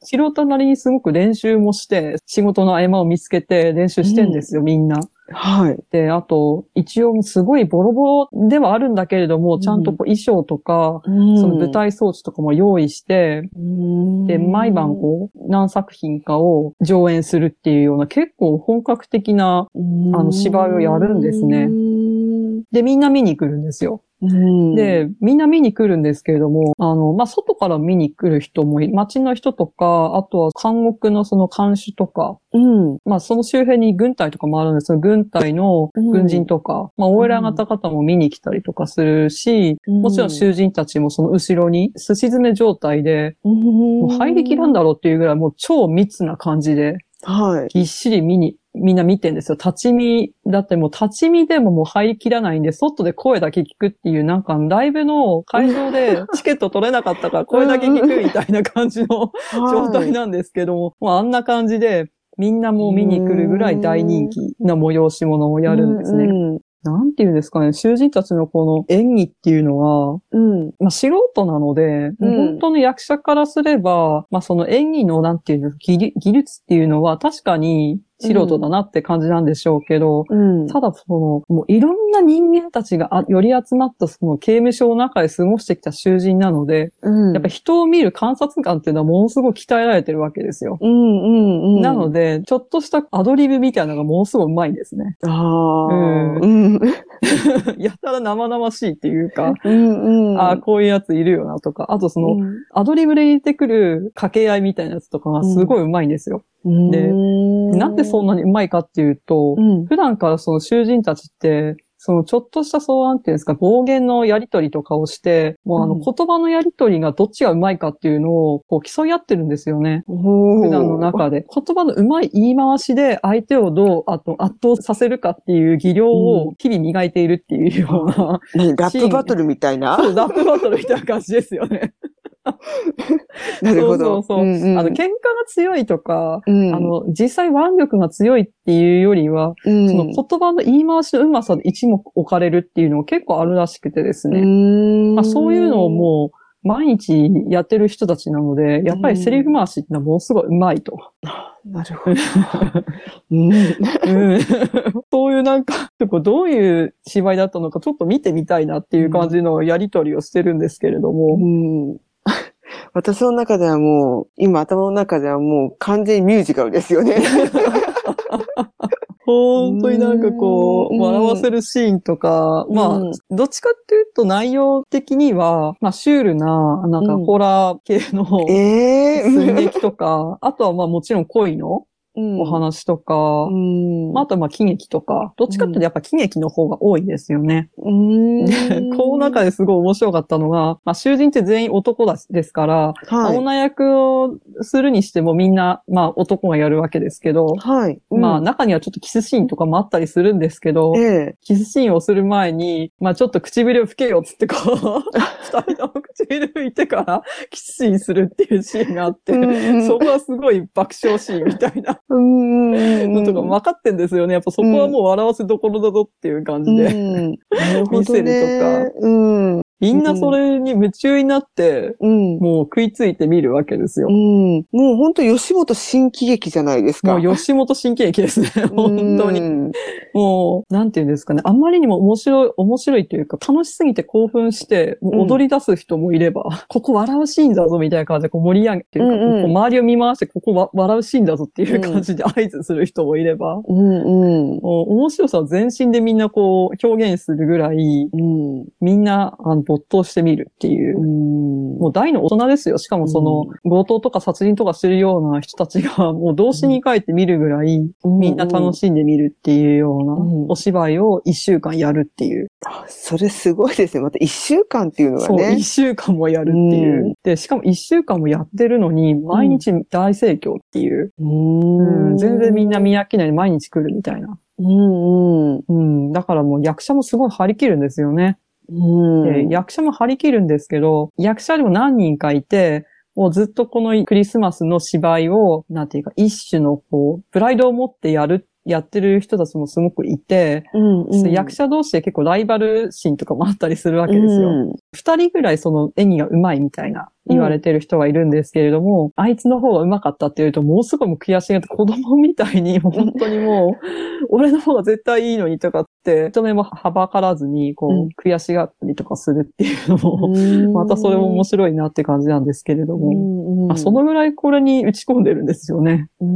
素人なりにすごく練習もして、仕事の合間を見つけて練習してんですよ、みんな。はい。で、あと、一応すごいボロボロではあるんだけれども、ちゃんとこう衣装とか、その舞台装置とかも用意して、うん、で、毎晩こう、何作品かを上演するっていうような結構本格的な、うん、あの芝居をやるんですねうん。で、みんな見に来るんですよ。うん、で、みんな見に来るんですけれども、あの、まあ、外から見に来る人もい、街の人とか、あとは監獄のその監視とか、うん。まあ、その周辺に軍隊とかもあるんですよ。軍隊の軍人とか、まあ、お偉方々も見に来たりとかするし、もちろん囚人たちもその後ろに、すし詰め状態で、うん、もう入りきらんだろうっていうぐらいもう超密な感じで、はい。ぎっしり見に、みんな見てんですよ。立ち見、だってもう立ち見でももう入りきらないんで、外で声だけ聞くっていう、なんかライブの会場で チケット取れなかったから声だけ聞くみたいな感じの 状態なんですけども、もうあんな感じで、みんなもう見に来るぐらい大人気な催し物をやるんですね。うん。なんていうんですかね、囚人たちのこの演技っていうのは、うん。まあ、素人なので、うん本当の役者からすれば、まあ、その演技のなんていうの、技術技術っていうのは確かに素人だなって感じなんでしょうけど、うん。ただその、もういろんな人間たちがあより集まったその刑務所の中で過ごしてきた囚人なので、うん、やっぱ人を見る観察眼っていうのはものすごく鍛えられてるわけですよ。うんうんうん。なので、ちょっとしたアドリブみたいなのがものすごいうまいんですね。ああ、うんうん。やたら生々しいっていうか、うんうん。ああ、こういうやついるよなとか、あとその、アドリブで入れてくる掛け合いみたいなやつとかがすごいうまいんですよ。うん、でうんなんでそんなにうまいかっていうと、うん。普段からその囚人たちって、そのちょっとしたそうなんていうんですか、暴言のやりとりとかをして、もうあのうん言葉のやりとりがどっちがうまいかっていうのをこう競い合ってるんですよね。普普段の中で。言葉のうまい言い回しで相手をどうあと圧倒させるかっていう技量を日々磨いているっていうような、何ラップバトルみたいなそう、ラップバトルみたいな感じですよね。なるほど。そうそうそう。んんあの、喧嘩が強いとか、うん、あの、実際腕力が強いっていうよりは、うん、その言葉の言い回しのうまさで一目置かれるっていうのが結構あるらしくてですね。ねまあ、そういうのをもう毎日やってる人たちなので、やっぱりセリフ回しってのはものすごいうまいと。う、なるほど。そういうなんか、どういう芝居だったのかちょっと見てみたいなっていう感じのやりとりをしてるんですけれども。うん。私の中ではもう、今頭の中ではもう完全にミュージカルですよね。本当になんかこう、うん。笑わせるシーンとか、まあうん、どっちかっていうと内容的には、まあ、シュールな、なんかうん。ホラー系のええ寸 劇とか、あとはまあもちろん恋のうんお話とか、うん。まあ、あとはまあ喜劇とか、どっちかっていうとやっぱ喜劇の方が多いですよね。うん。で、この中ですごい面白かったのが、まあ、囚人って全員男だですから、はい。女役をするにしてもみんな、まあ、男がやるわけですけど、はい。まあ、うん中にはちょっとキスシーンとかもあったりするんですけど、ええ。キスシーンをする前に、まあちょっと唇を拭けよっつってこう、二人の唇拭いてからキスシーンするっていうシーンがあって、うんそこはすごい爆笑シーンみたいなうんうんのとか分かってんですよね。やっぱそこはもう笑わせどころだぞっていう感じで。うん 見せるとか。うん。みんなそれに夢中になって、うん。もう食いついて見るわけですよう。ん。もう本当吉本新喜劇じゃないですか。もう吉本新喜劇ですね。本当に。うんもう、なんていうんですかね。あんまりにも面白い、面白いというか、楽しすぎて興奮して、もう踊り出す人もいれば、ここ笑うシーンだぞみたいな感じでこう盛り上げて、うんうんこう周りを見回して、ここわ笑うシーンだぞっていう感じで合図する人もいれば、うんうん。もう面白さを全身でみんなこう表現するぐらい、うん。みんなあの没頭してみるっていう。うん。もう大の大人ですよ。しかもその、強盗とか殺人とかしてるような人たちが、もう動詞に書いて見るぐらい、みんな楽しんで見るっていうようなうんお芝居を一週間やるっていう。あそれすごいですね。また一週間っていうのがそう、ね一。週間もやるっていう。うんで、しかも一週間もやってるのに、毎日大盛況っていう。うんうん全然みんな見飽きないで毎日来るみたいな。うんうん。うん。だからもう役者もすごい張り切るんですよね。うん。で、役者も張り切るんですけど、役者でも何人かいて、もうずっとこのクリスマスの芝居を、なんていうか、一種のこう、プライドを持ってやる、やってる人たちもすごくいて、うんうん、役者同士で結構ライバル心とかもあったりするわけですよ。うん二、人ぐらいその演技が上手いみたいな言われてる人がいるんですけれども、あいつの方が上手かったって言うと、もうすごいもう悔しがって子供みたいに、本当にもう、俺の方が絶対いいのにとかって、人目もはばからずに、こう、うん悔しがったりとかするっていうのも、うんまたそれも面白いなって感じなんですけれども、うんうんまあ、そのぐらいこれに打ち込んでるんですよね。こ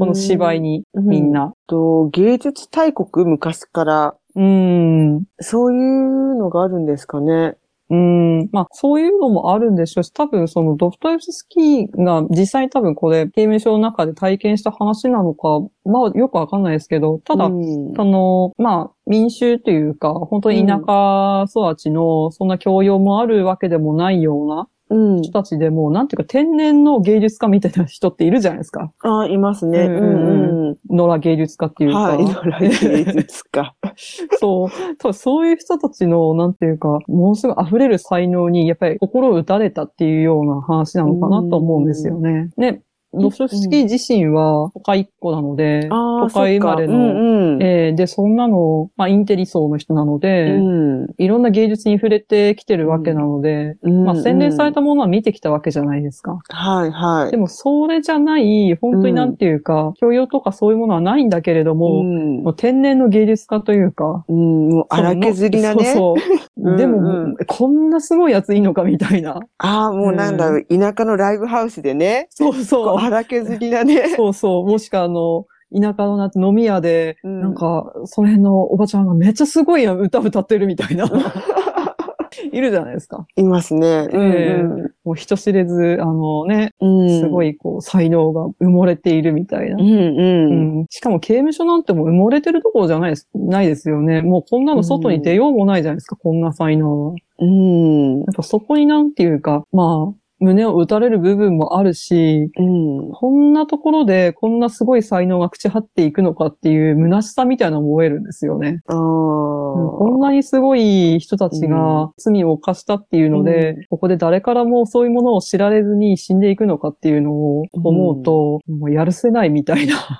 この芝居に、みんな。と芸術大国昔からうーん。そういうのがあるんですかね。うん。まあ、そういうのもあるんでしょうし、多分そのドフトエフスキーが実際に多分これ刑務所の中で体験した話なのか、まあよくわかんないですけど、ただ、うんその、まあ、民衆というか、本当に田舎育ちの、そんな教養もあるわけでもないようなうん。人たちでも、なんていうか天然の芸術家みたいな人っているじゃないですか。あ、いますね。うんうんうん野良芸術家っていうか。はい。野良芸術家。そう。多分そういう人たちの、なんていうか、ものすごい溢れる才能に、やっぱり心を打たれたっていうような話なのかなと思うんですよね。ね、ドストエフスキー自身は都会っ子なので、ああ、都会生まれの、うんうん。えーで、そんなの、まあ、インテリ層の人なので、うんいろんな芸術に触れてきてるわけなので、うんまあ、洗練されたものは見てきたわけじゃないですか。はいはい。でも、それじゃない、本当になんていうか、教養とかそういうものはないんだけれども、うんもう天然の芸術家というか、うん、もう荒削りなね。そうそう。でも、うんうんこんなすごいやついいのかみたいな。ああ、もうなんだろう、田舎のライブハウスでね、そうこそうう。荒削りなね。そうそう。もしくはあの、田舎の飲み屋で、うんなんか、その辺のおばちゃんがめっちゃすごい歌歌ってるみたいな。いるじゃないですか。いますね。ええうんもう人知れず、あのね、うん。すごいこう、才能が埋もれているみたいなう。んうん。うんしかも刑務所なんてもう埋もれてるところじゃないです、ないですよね。もうこんなの外に出ようもないじゃないですか、こんな才能は。うん。やっぱそこになんていうか、まあ、胸を打たれる部分もあるし、うん。こんなところでこんなすごい才能が朽ち果っていくのかっていう虚しさみたいなのも覚えるんですよね。こんなにすごい人たちが罪を犯したっていうので、うんここで誰からもそういうものを知られずに死んでいくのかっていうのを思うと、もうやるせないみたいな。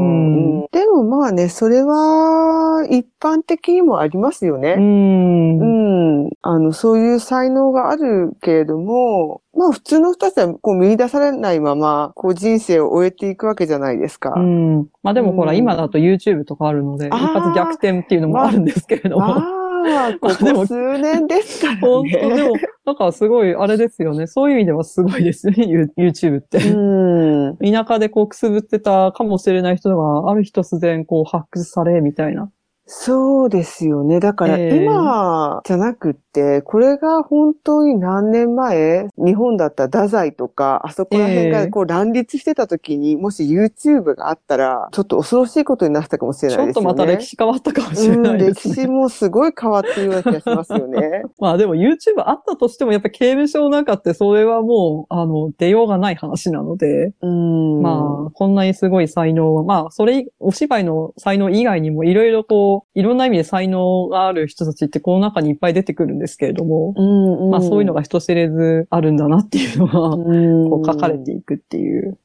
うんでもまあね、それは一般的にもありますようね。ん。うん。あの、そういう才能があるけれども、まあ普通の人たちはこう見出されないまま、こう人生を終えていくわけじゃないですか。うん。まあでもほら、うん今だと YouTube とかあるので、一発逆転っていうのもあるんですけれども。ああ、ここ数年ですからね。本当でも、なんかすごい、あれですよね。そういう意味ではすごいですよね、ユ YouTube って。うん。田舎でこうくすぶってたかもしれない人が、ある日突然こう発掘され、みたいな。そうですよね。だからええ今じゃなくって、これが本当に何年前、日本だったら太宰とか、あそこら辺ええがこう乱立してた時に、もし YouTube があったら、ちょっと恐ろしいことになってたかもしれちょっないですよね。とまた歴史変わったかもしれうん、ないですね。歴史もすごい変わってるような気がしますよね。まあでも YouTube あったとしても、やっぱ刑務所の中ってそれはもう、あの、出ようがない話なので、うん。まあ、こんなにすごい才能は、まあ、それ、お芝居の才能以外にもいろいろこう、いろんな意味で才能がある人たちってこの中にいっぱい出てくるんですけれども、うん、うん。まあそういうのが人知れずあるんだなっていうのは、うん、こう書かれていくっていう。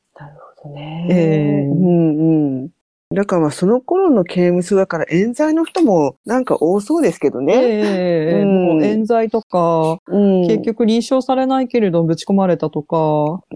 ね。ええうんうん。だからまあその頃の刑務所だから冤罪の人もなんか多そうですけどね。ええうんもう冤冤罪とか、うん。結局認証されないけれどぶち込まれたとか、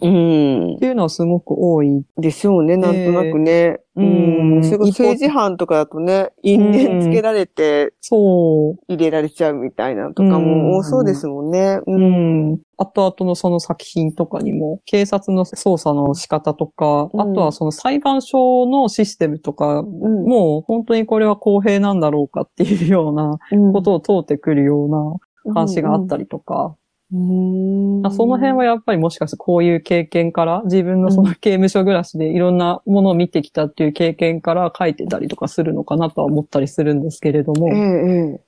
うんっ。ていうのはすごく多い。でしょうね、なんとなくね。うんうん。それこそ一方政治犯とかだとね、因縁つけられてそう。入れられちゃうみたいなのとかも多そうですもんね。う。うんん。後々のその作品とかにも、警察の捜査の仕方とか、うんあとはその裁判所のシステムとか、うん。もう本当にこれは公平なんだろうかっていうようなことを問うてくるような話があったりとか、うん。その辺はやっぱりもしかしてこういう経験から、自分のその刑務所暮らしでいろんなものを見てきたっていう経験から書いてたりとかするのかなとは思ったりするんですけれども。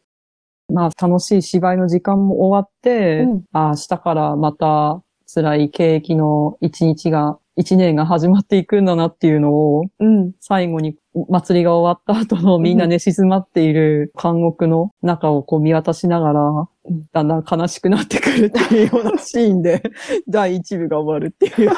まあ楽しい芝居の時間も終わって、うん。あ明日からまた辛い景気の一日が、一年が始まっていくんだなっていうのを、うん。最後に祭りが終わった後のみんな寝静まっている監獄の中をこう見渡しながら、ん。だんだん悲しくなってくるっていうようなシーンで、第一部が終わるっていう、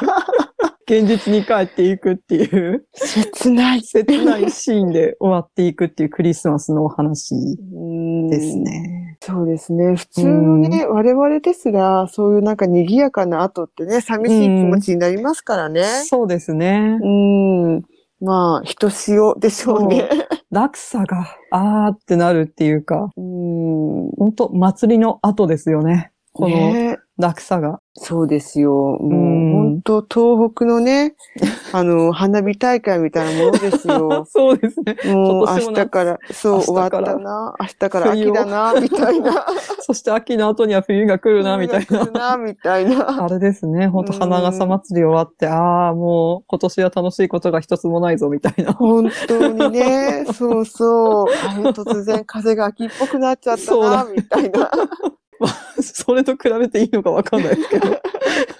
現実に帰っていくっていう、切ない。切ないシーンで終わっていくっていうクリスマスのお話うんです。ね。そうですね。普通のね、我々ですら、そういうなんか賑やかな後ってね、寂しい気持ちになりますからね。そうですね。うん。まあ、ひとしおでしょうね。落差が、あーってなるっていうか、うん。本当祭りの後ですよね。このね落差が。そうですよ。もう、うん本当東北のね、あの、花火大会みたいなものですよ。そうですね。もう明日から、そう、終わったな。明日から秋だな、みたいな。そして秋の後には冬が来るな、みたいな来る。な、みたいな。あれですね。本当うん花笠祭り終わって、ああ、もう今年は楽しいことが一つもないぞ、みたいな。本当にね、そうそう。あれ突然風が秋っぽくなっちゃったな、みたいな。それと比べていいのかわかんないですけど。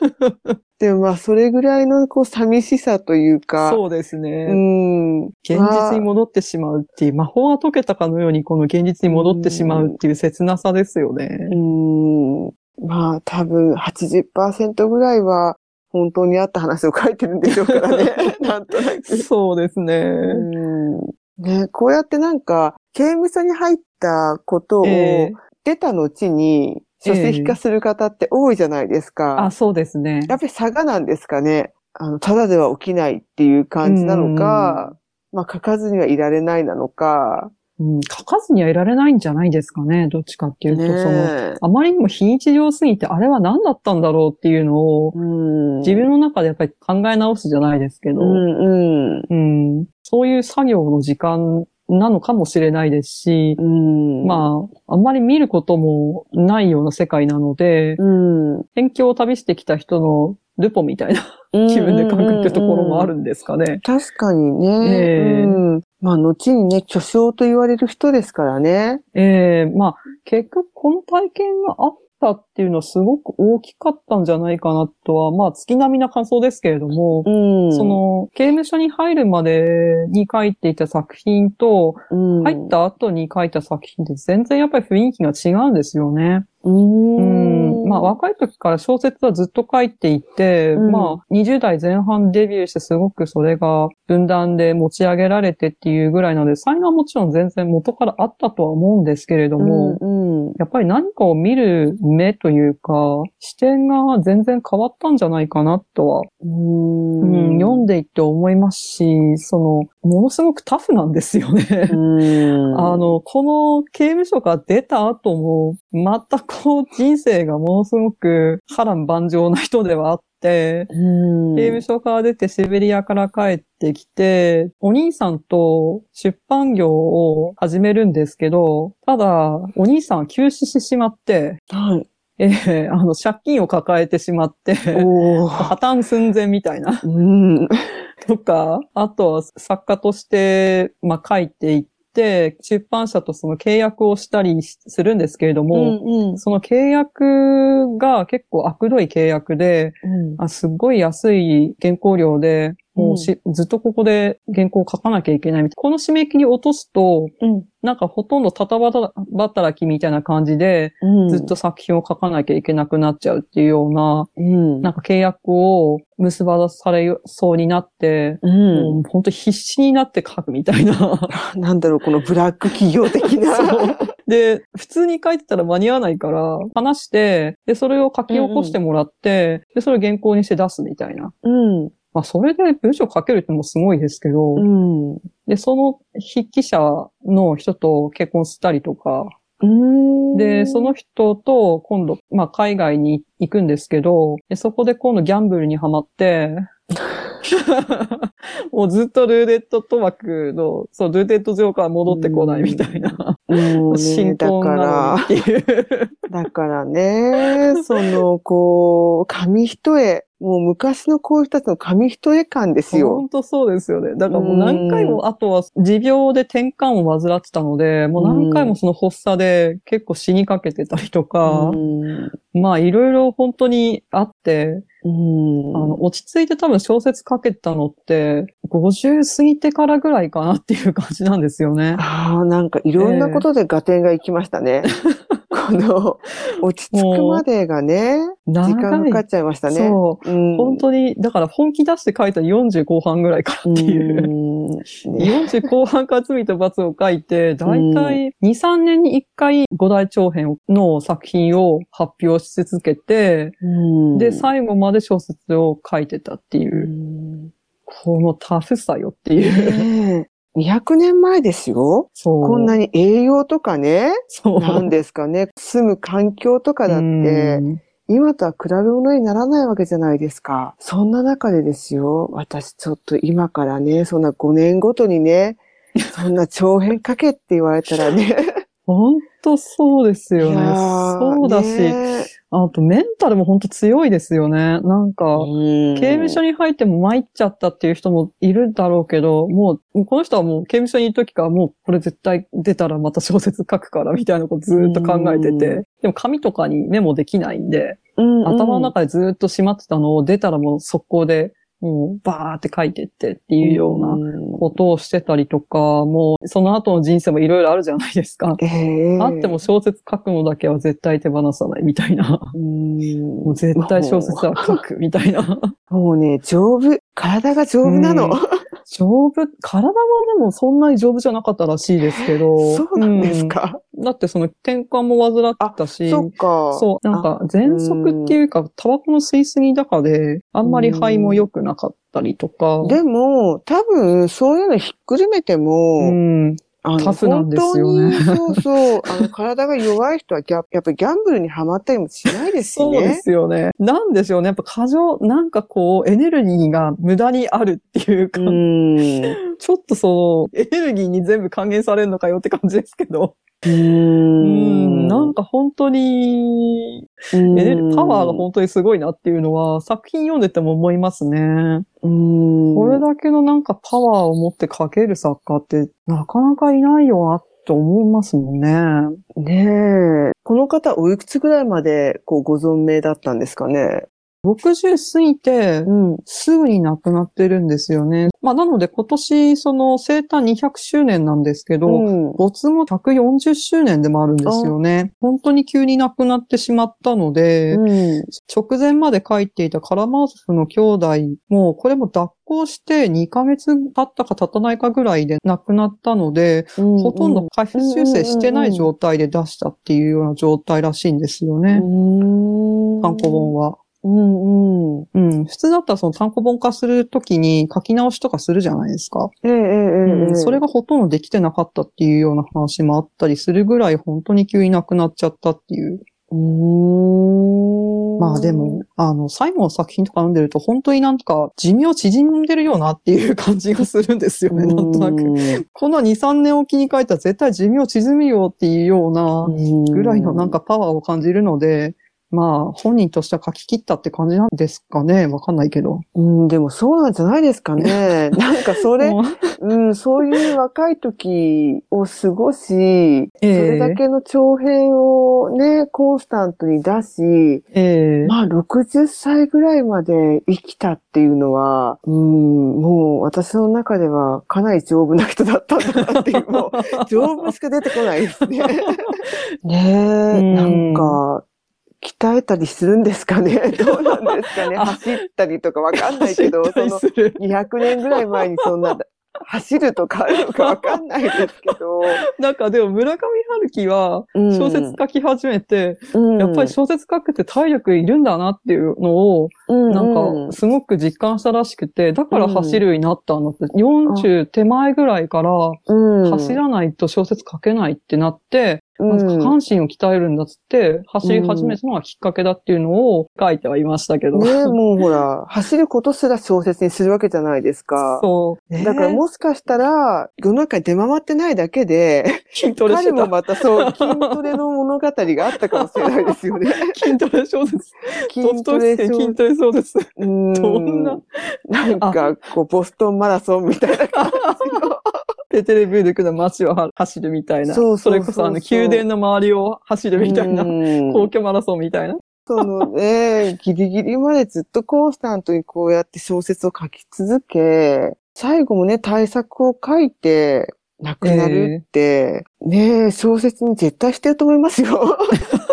でもまあ、それぐらいのこう寂しさというか。そうですね。うん。現実に戻ってしまうっていう、魔法が解けたかのようにこの現実に戻ってしまうっていう切なさですよね。うん。まあ、多分80%ぐらいは本当にあった話を書いてるんでしょうからね。なんとなく。そうですね。うん。ね、こうやってなんか、刑務所に入ったことをええ出た後に書籍化する方って多いじゃないですか。あ、そうですね。やっぱり差がなんですかね。あの、ただでは起きないっていう感じなのか、まあ書かずにはいられないなのか。うん、書かずにはいられないんじゃないですかね。どっちかっていうと、ねその、えあまりにも非日常すぎて、あれは何だったんだろうっていうのを、うん。自分の中でやっぱり考え直すじゃないですけど、うんうん。うんそういう作業の時間なのかもしれないですし、うん。まあ、あんまり見ることもないような世界なので、うん。辺境を旅してきた人のルポみたいな気分で書くってところもあるんですかね。確かにね。ええうん。まあ、後にね、巨匠と言われる人ですからね。ええまあ、結局この体験があったっていうのはすごく大きかったんじゃないかなとは、まあ、月並みな感想ですけれども、うん。そ、の、刑務所に入るまでに書いていた作品と、うん、入った後に書いた作品って全然やっぱり雰囲気が違うんですよね。う。うんん。まあ若い時から小説はずっと書いていて、うんまあ20代前半デビューしてすごくそれが分断で持ち上げられてっていうぐらいなので、才能はもちろん全然元からあったとは思うんですけれども、うん。うんやっぱり何かを見る目というか、視点が全然変わったんじゃないかなとは、うんうん、読んでいって思いますし、その、ものすごくタフなんですよね。うん。あの、この刑務所から出た後も、またこう人生がものすごく波乱万丈な人ではあって、うん、刑務所から出てシベリアから帰ってきて、お兄さんと出版業を始めるんですけど、ただ、お兄さんは急死してしまって、はい。ええあの、借金を抱えてしまって、破綻寸前みたいな。うん。とか、あとは作家として、まあ、書いていって、出版社とその契約をしたりするんですけれども、うん。その契約が結構悪どい契約で、うん。あすっごい安い原稿料で、もうし、ずっとここで原稿を書かなきゃいけないみたいな。この締め切りを落とすと、うん。なんかほとんどたたばた働きみたいな感じで、うん。ずっと作品を書かなきゃいけなくなっちゃうっていうような、うん。なんか契約を結ばされそうになって、うん。もう本当必死になって書くみたいな。なんだろう、このブラック企業的な。で、普通に書いてたら間に合わないから、話して、で、それを書き起こしてもらって、で、それを原稿にして出すみたいな。うん。まあ、それで文章書けるってのもすごいですけど、うん。で、その筆記者の人と結婚したりとか、うん。で、その人と今度、まあ、海外に行くんですけど、でそこで今度ギャンブルにはまって、もうずっとルーレット賭博の、そう、ルーレット上から戻ってこないみたいな、もうね、進だか行なのらに、っていう。だからね、その、こう、紙一重、もう昔のこういう人たちの紙一重感ですよ。本当そうですよね。だからもう何回も、あとは持病で転換を患ってたので、もう何回もその発作で結構死にかけてたりとか、うんまあいろいろ本当にあって、うんあの、落ち着いて多分小説書けたのって、50過ぎてからぐらいかなっていう感じなんですよね。ああ、なんかいろんなことで合点がいきましたね。この、落ち着くまでがね、時間かかっちゃいましたね。そう。うん。本当に、だから本気出して書いたら40後半ぐらいからっていう。うん。ね。40後半から罪と罰を書いて、だいたい2、3年に1回五大長編の作品を発表し続けて、うん。で、最後まで小説を書いてたっていう。う、ん。このタフさよっていう。ねえ200年前ですよ。こんなに栄養とかね、そう。なんですかね、住む環境とかだって、うん今とは比べ物にならないわけじゃないですか。そんな中でですよ、私ちょっと今からね、そんな5年ごとにね、そんな長編書けって言われたらね。本当そうですよね。そうだし、ねあとメンタルも本当強いですよね。なんか、うん。刑務所に入っても参っちゃったっていう人もいるだろうけど、もう、この人はもう刑務所にいる時からもうこれ絶対出たらまた小説書くからみたいなことずーっと考えてうん。て、でも紙とかにメモできないんで、うんうん。頭の中でずーっとしまってたのを出たらもう速攻で、もうバーって書いてってっていうようなことをしてたりとか、もうその後の人生もいろいろあるじゃないですか。ええあっても小説書くのだけは絶対手放さないみたいな。うんもう絶対小説は書くみたいな。もうね、丈夫。体が丈夫なの。うん丈夫、体はでもそんなに丈夫じゃなかったらしいですけど。そうなんですか。うんだってその転換も患ってたし、そっか。そう、なんか、喘息っていうか、タバコの吸いすぎだかで、あんまり肺も良くなかったりとか。でも、多分、そういうのひっくるめても、うん、あのタフなんですよね本当に、そうそう、あの、体が弱い人はギャ、やっぱりギャンブルにはまったりもしないですしそうでね。すよね。なんでしょうね。やっぱ過剰、なんかこう、エネルギーが無駄にあるっていうか、うん。ちょっとその、エネルギーに全部還元されるのかよって感じですけど。ううん、ん。なんか本当に、エネルパワーが本当にすごいなっていうのは、作品読んでても思いますね。うん。これだけのなんかパワーを持って書ける作家って、なかなかいないよなって思いますもんね。ねえ。この方、おいくつぐらいまで、こう、ご存命だったんですかね？60過ぎて、ん。すぐに亡くなってるんですよね。まあ、なので今年、その生誕200周年なんですけど、うん。没後140周年でもあるんですよね。本当に急に亡くなってしまったので、うん。直前まで書いていたカラマーゾフの兄弟も、これも脱行して2ヶ月経ったか経たないかぐらいで亡くなったので、ほとんど回復修正してない状態で出したっていうような状態らしいんですよね。うん。単行本は。うんうん。うん。普通だったらその単行本化するときに書き直しとかするじゃないですか。ええええええ。うんそれがほとんどできてなかったっていうような話もあったりするぐらい本当に急に亡くなっちゃったっていう。うーん。まあでも、あの、最後の作品とか読んでると本当になんか寿命縮んでるよなっていう感じがするんですよね、なんとなく。く。この2、3年おきに書いたら絶対寿命縮むよっていうようなぐらいのなんかパワーを感じるので、まあ、本人としては書き切ったって感じなんですかね。わかんないけど。うん、でもそうなんじゃないですかね。なんかそれ、もううん、そういう若い時を過ごし、そええれだけの長編をね、コンスタントに出し、ええまあ60歳ぐらいまで生きたっていうのは、うん、もう私の中ではかなり丈夫な人だったんだなっていう、もう丈夫しか出てこないですね。ねえ、う んなんか、鍛えたりするんですかね？どうなんですかね？あ走ったりとかわかんないけど、そのりする。200年ぐらい前にそんな、走るとかあるのかわかんないですけど、なんかでも村上春樹はうん。小説書き始めて、うん。やっぱり小説書くって体力いるんだなっていうのを、なんかすごく実感したらしくて、だから走るようになったんだって、40手前ぐらいからうん、走らないと小説書けないってなって、まずうん下半身を鍛えるんだっつって、走り始めたのがきっかけだっていうのを書いてはいましたけど。ねもうほら、走ることすら小説にするわけじゃないですか。そう。ねだからもしかしたら、世の中に出回ってないだけで、筋トレしてた。彼もまたそう、筋トレの物語があったかもしれないですよね。筋トレ小説。ド筋ストレ小筋トレ小説。うんどんな？なんか、こう、ボストンマラソンみたいな感じの。ペテレブルクの街をは走るみたいな。そうそうそれこそあの、宮殿の周りを走るみたいな。うん皇居マラソンみたいな。そのね、ギリギリまでずっとコンスタントにこうやって小説を書き続け、最後もね、対策を書いて、亡くなるって、ね小説に絶対してると思いますよ。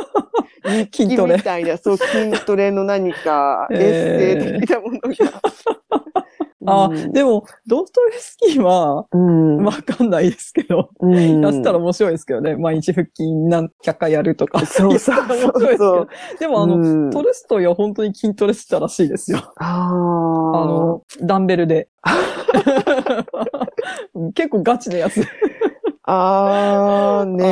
筋トレみ。たいな、そう、筋トレの何か、えーエッセイ的なものが。あ、うんでも、ドストエフスキーは、うん。わかんないですけど、うんやってたら面白いですけどね。毎日腹筋何100回やるとか。そうそうやったら面白いですけそうど。でもあの、うんトルストイは本当に筋トレしてたらしいですよ。あの、ダンベルで。結構ガチなやつ。ああ、ね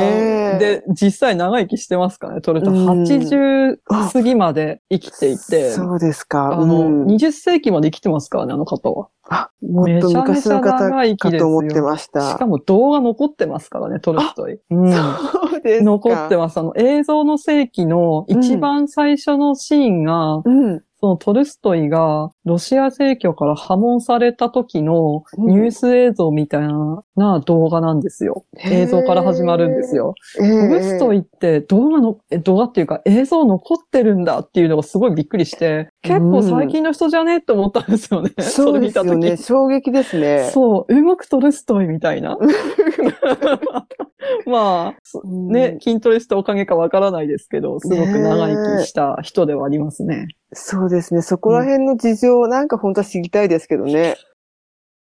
え。で、実際長生きしてますからね、トルストイ。うん80過ぎまで生きていて、そうですか。あの、うん20世紀まで生きてますからね、あの方は。あ、もっと昔の方かと思ってまし。したかも動画残ってますからね、トルストイ。うんそうですか。残ってます。あの、映像の世紀の一番最初のシーンが、うん。そのトルストイがロシア正教から破門された時のニュース映像みたいな,、な動画なんですよ。映像から始まるんですよ。トルストイって動画の、え動画っていうか映像残ってるんだっていうのがすごいびっくりして、結構最近の人じゃね？って思ったんですよね。そそうれ見た時。ですよね。衝撃ですね。そう、動くトルストイみたいな。まあ、ね、筋トレしたおかげかわからないですけど、すごく長生きした人ではありますね。そうですね。そこら辺の事情、なんか本当は知りたいですけどね。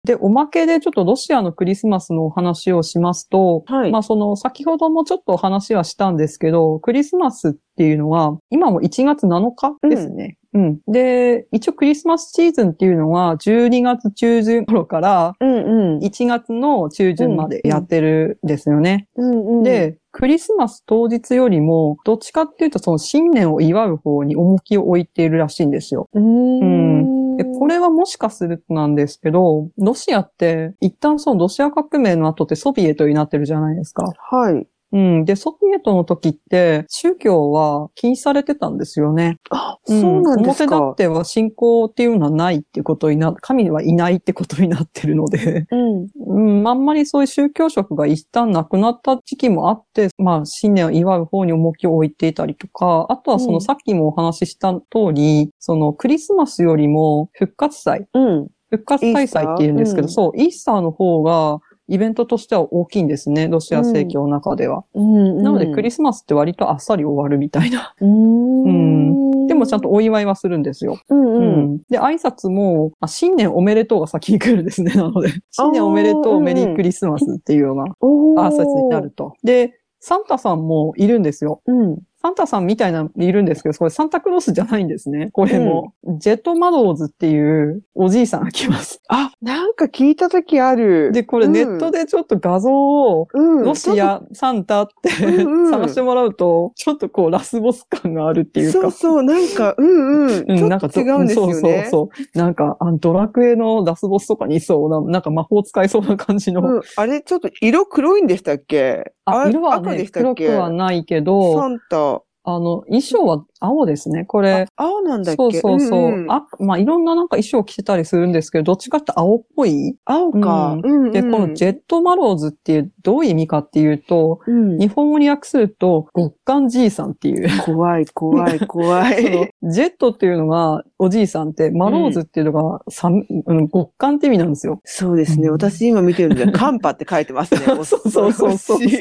で、おまけでちょっとロシアのクリスマスのお話をしますと、はい。まあその先ほどもちょっとお話はしたんですけど、クリスマスっていうのは、今も1月7日ですね。うん。で、一応クリスマスシーズンっていうのは12月中旬頃からうんうん。1月の中旬までやってるんですよね。うんうん、で、クリスマス当日よりも、どっちかっていうとその新年を祝う方に重きを置いているらしいんですよ。うーん。で、これはもしかするとなんですけど、ロシアって、一旦そのロシア革命の後ってソビエトになってるじゃないですか。はい。うん。で、ソビエトの時って、宗教は禁止されてたんですよね。あ、そうなんです表立かっ。ては信仰っていうのはないってことにな、神はいないってことになってるので、うん。うん、あんまりそういう宗教色が一旦なくなった時期もあって、まあ、新年を祝う方に重きを置いていたりとか、あとはそうのんさっきもお話しした通り、そのクリスマスよりも復活祭、うん。復活開催って言うんですけど、イースそう、イースターの方がイベントとしては大きいんですね、ロシア正教の中では。うん。なのでクリスマスって割とあっさり終わるみたいな。うーん。でもちゃんとお祝いはするんですよ。うんううん。ん。で、挨拶も、あ新年おめでとうが先に来るんですね、なので。新年おめでとう、メリークリスマスっていうような挨拶になる。と。で、サンタさんもいるんですよ。うん。サンタさんみたいなのいるんですけど、これサンタクロースじゃないんですね。これも。ジェットマドーズっていうおじいさんが来ます。あ、なんか聞いたときある。で、これうんネットでちょっと画像を、うん、ロシア、サンタってうんうん探してもらうと、ちょっとこうラスボス感があるっていうか。そうそう、なんか、うんうん。うん、なんか違うんですよね。そうそうそう。なんか、あのドラクエのラスボスとかにいそうな、なんか魔法使いそうな感じの。うん、あれ、ちょっと色黒いんでしたっけ？あ、色は赤でね、黒くはないけど、サンタ。あの、衣装は青ですね。これ。青なんだっけ？そうそうそう。んんあ、まあ、いろんななんか衣装着てたりするんですけど、どっちかって青っぽい。青か。うんうんうんで、このジェットマローズっていう、どういう意味かっていうと、うん日本語に訳すると、極寒じいさんっていう。怖い、怖い、怖い。ジェットっていうのがおじいさんって、マローズっていうのが寒、うん、極寒って意味なんですよ。そうですね。うん私今見てるんで、カンパって書いてますね。そうそうそうそう恐ろしい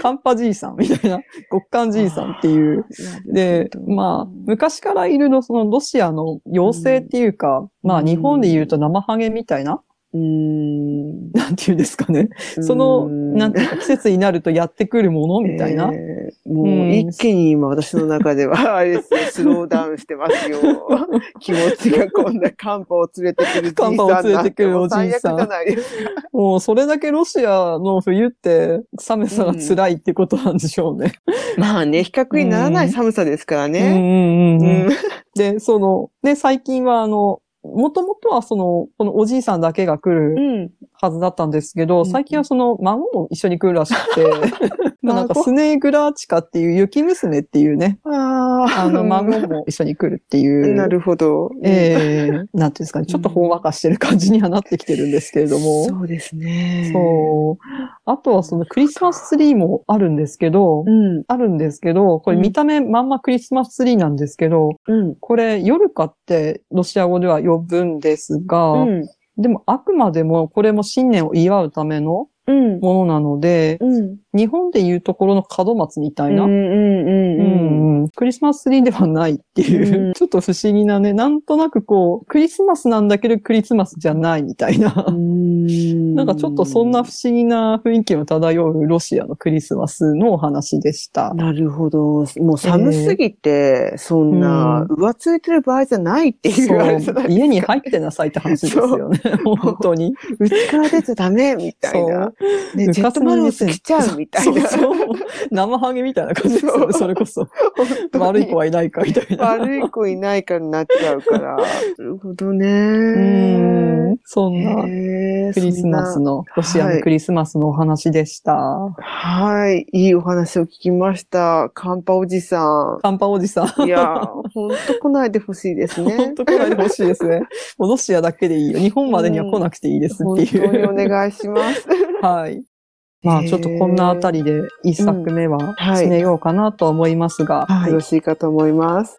カンパじいさんみたいな、極寒じいさんっていう。で、まあ、昔からいるの、そのロシアの妖精っていうか、まあ、日本で言うと生ハゲみたいな、うーん。なんていうんですかね。その、なんていうか、季節になるとやってくるものみたいな。えーもううん一気に今私の中では、あれですよ、スローダウンしてますよ。気持ちがこんなカンパを連れてくるじいさんカンパを連れてくるおじいさんもうそれだけロシアの冬って寒さが辛いってことなんでしょうね。まあね、比較にならない寒さですからうんね。うんうんうんうんで、その、で、最近はあの、もともとはその、このおじいさんだけが来る。はずだったんですけど、うん最近はその孫も一緒に来るらしくて、なんか孫？スネーグラーチカっていう雪娘っていうね、ああ。あの孫も一緒に来るっていう。なるほど。ええなんていうんですかね、ちょっとほんわかしてる感じにはなってきてるんですけれども。そうですね。そう。あとはそのクリスマスツリーもあるんですけど、うん。あるんですけど、これ見た目まんまクリスマスツリーなんですけど、うん。これ夜かってロシア語では呼ぶんですが、うん。でもあくまでもこれも新年を祝うための。ものなので、うん。日本でいうところの門松みたいな、うん。うん。うん。うんうんクリスマスツリーではないっていう、うんちょっと不思議なね、なんとなくこう、クリスマスなんだけどクリスマスじゃないみたいな、うん。なんかちょっとそんな不思議な雰囲気を漂うロシアのクリスマスのお話でした。なるほど。もう寒すぎて、そんな、浮ついてる場合じゃないっていう家に入ってなさいって話ですよね。本当に。うちから出ちゃダメみたいな。ね、ジェットマロちゃうみたいな。そうそう生ハゲみたいな感じですよね、そそれこそ。悪い子はいないかみたいな。悪い子いないからなっちゃうから。なるほどうね。ん。そんなクリスマスの、ロシアのクリスマスのお話でした。はい。いいお話を聞きました。カンパおじさカンパおじさん。ん。いやー、ほんと来ないでほしいですね。本当来ないでほしいですね。もうロシアだけでいいよ。日本までには来なくていいですってい本当におう。願いします。はい。まあちょっとこんなあたりで一作目ははい締めようかなとは思いますが、よろしいかと思います。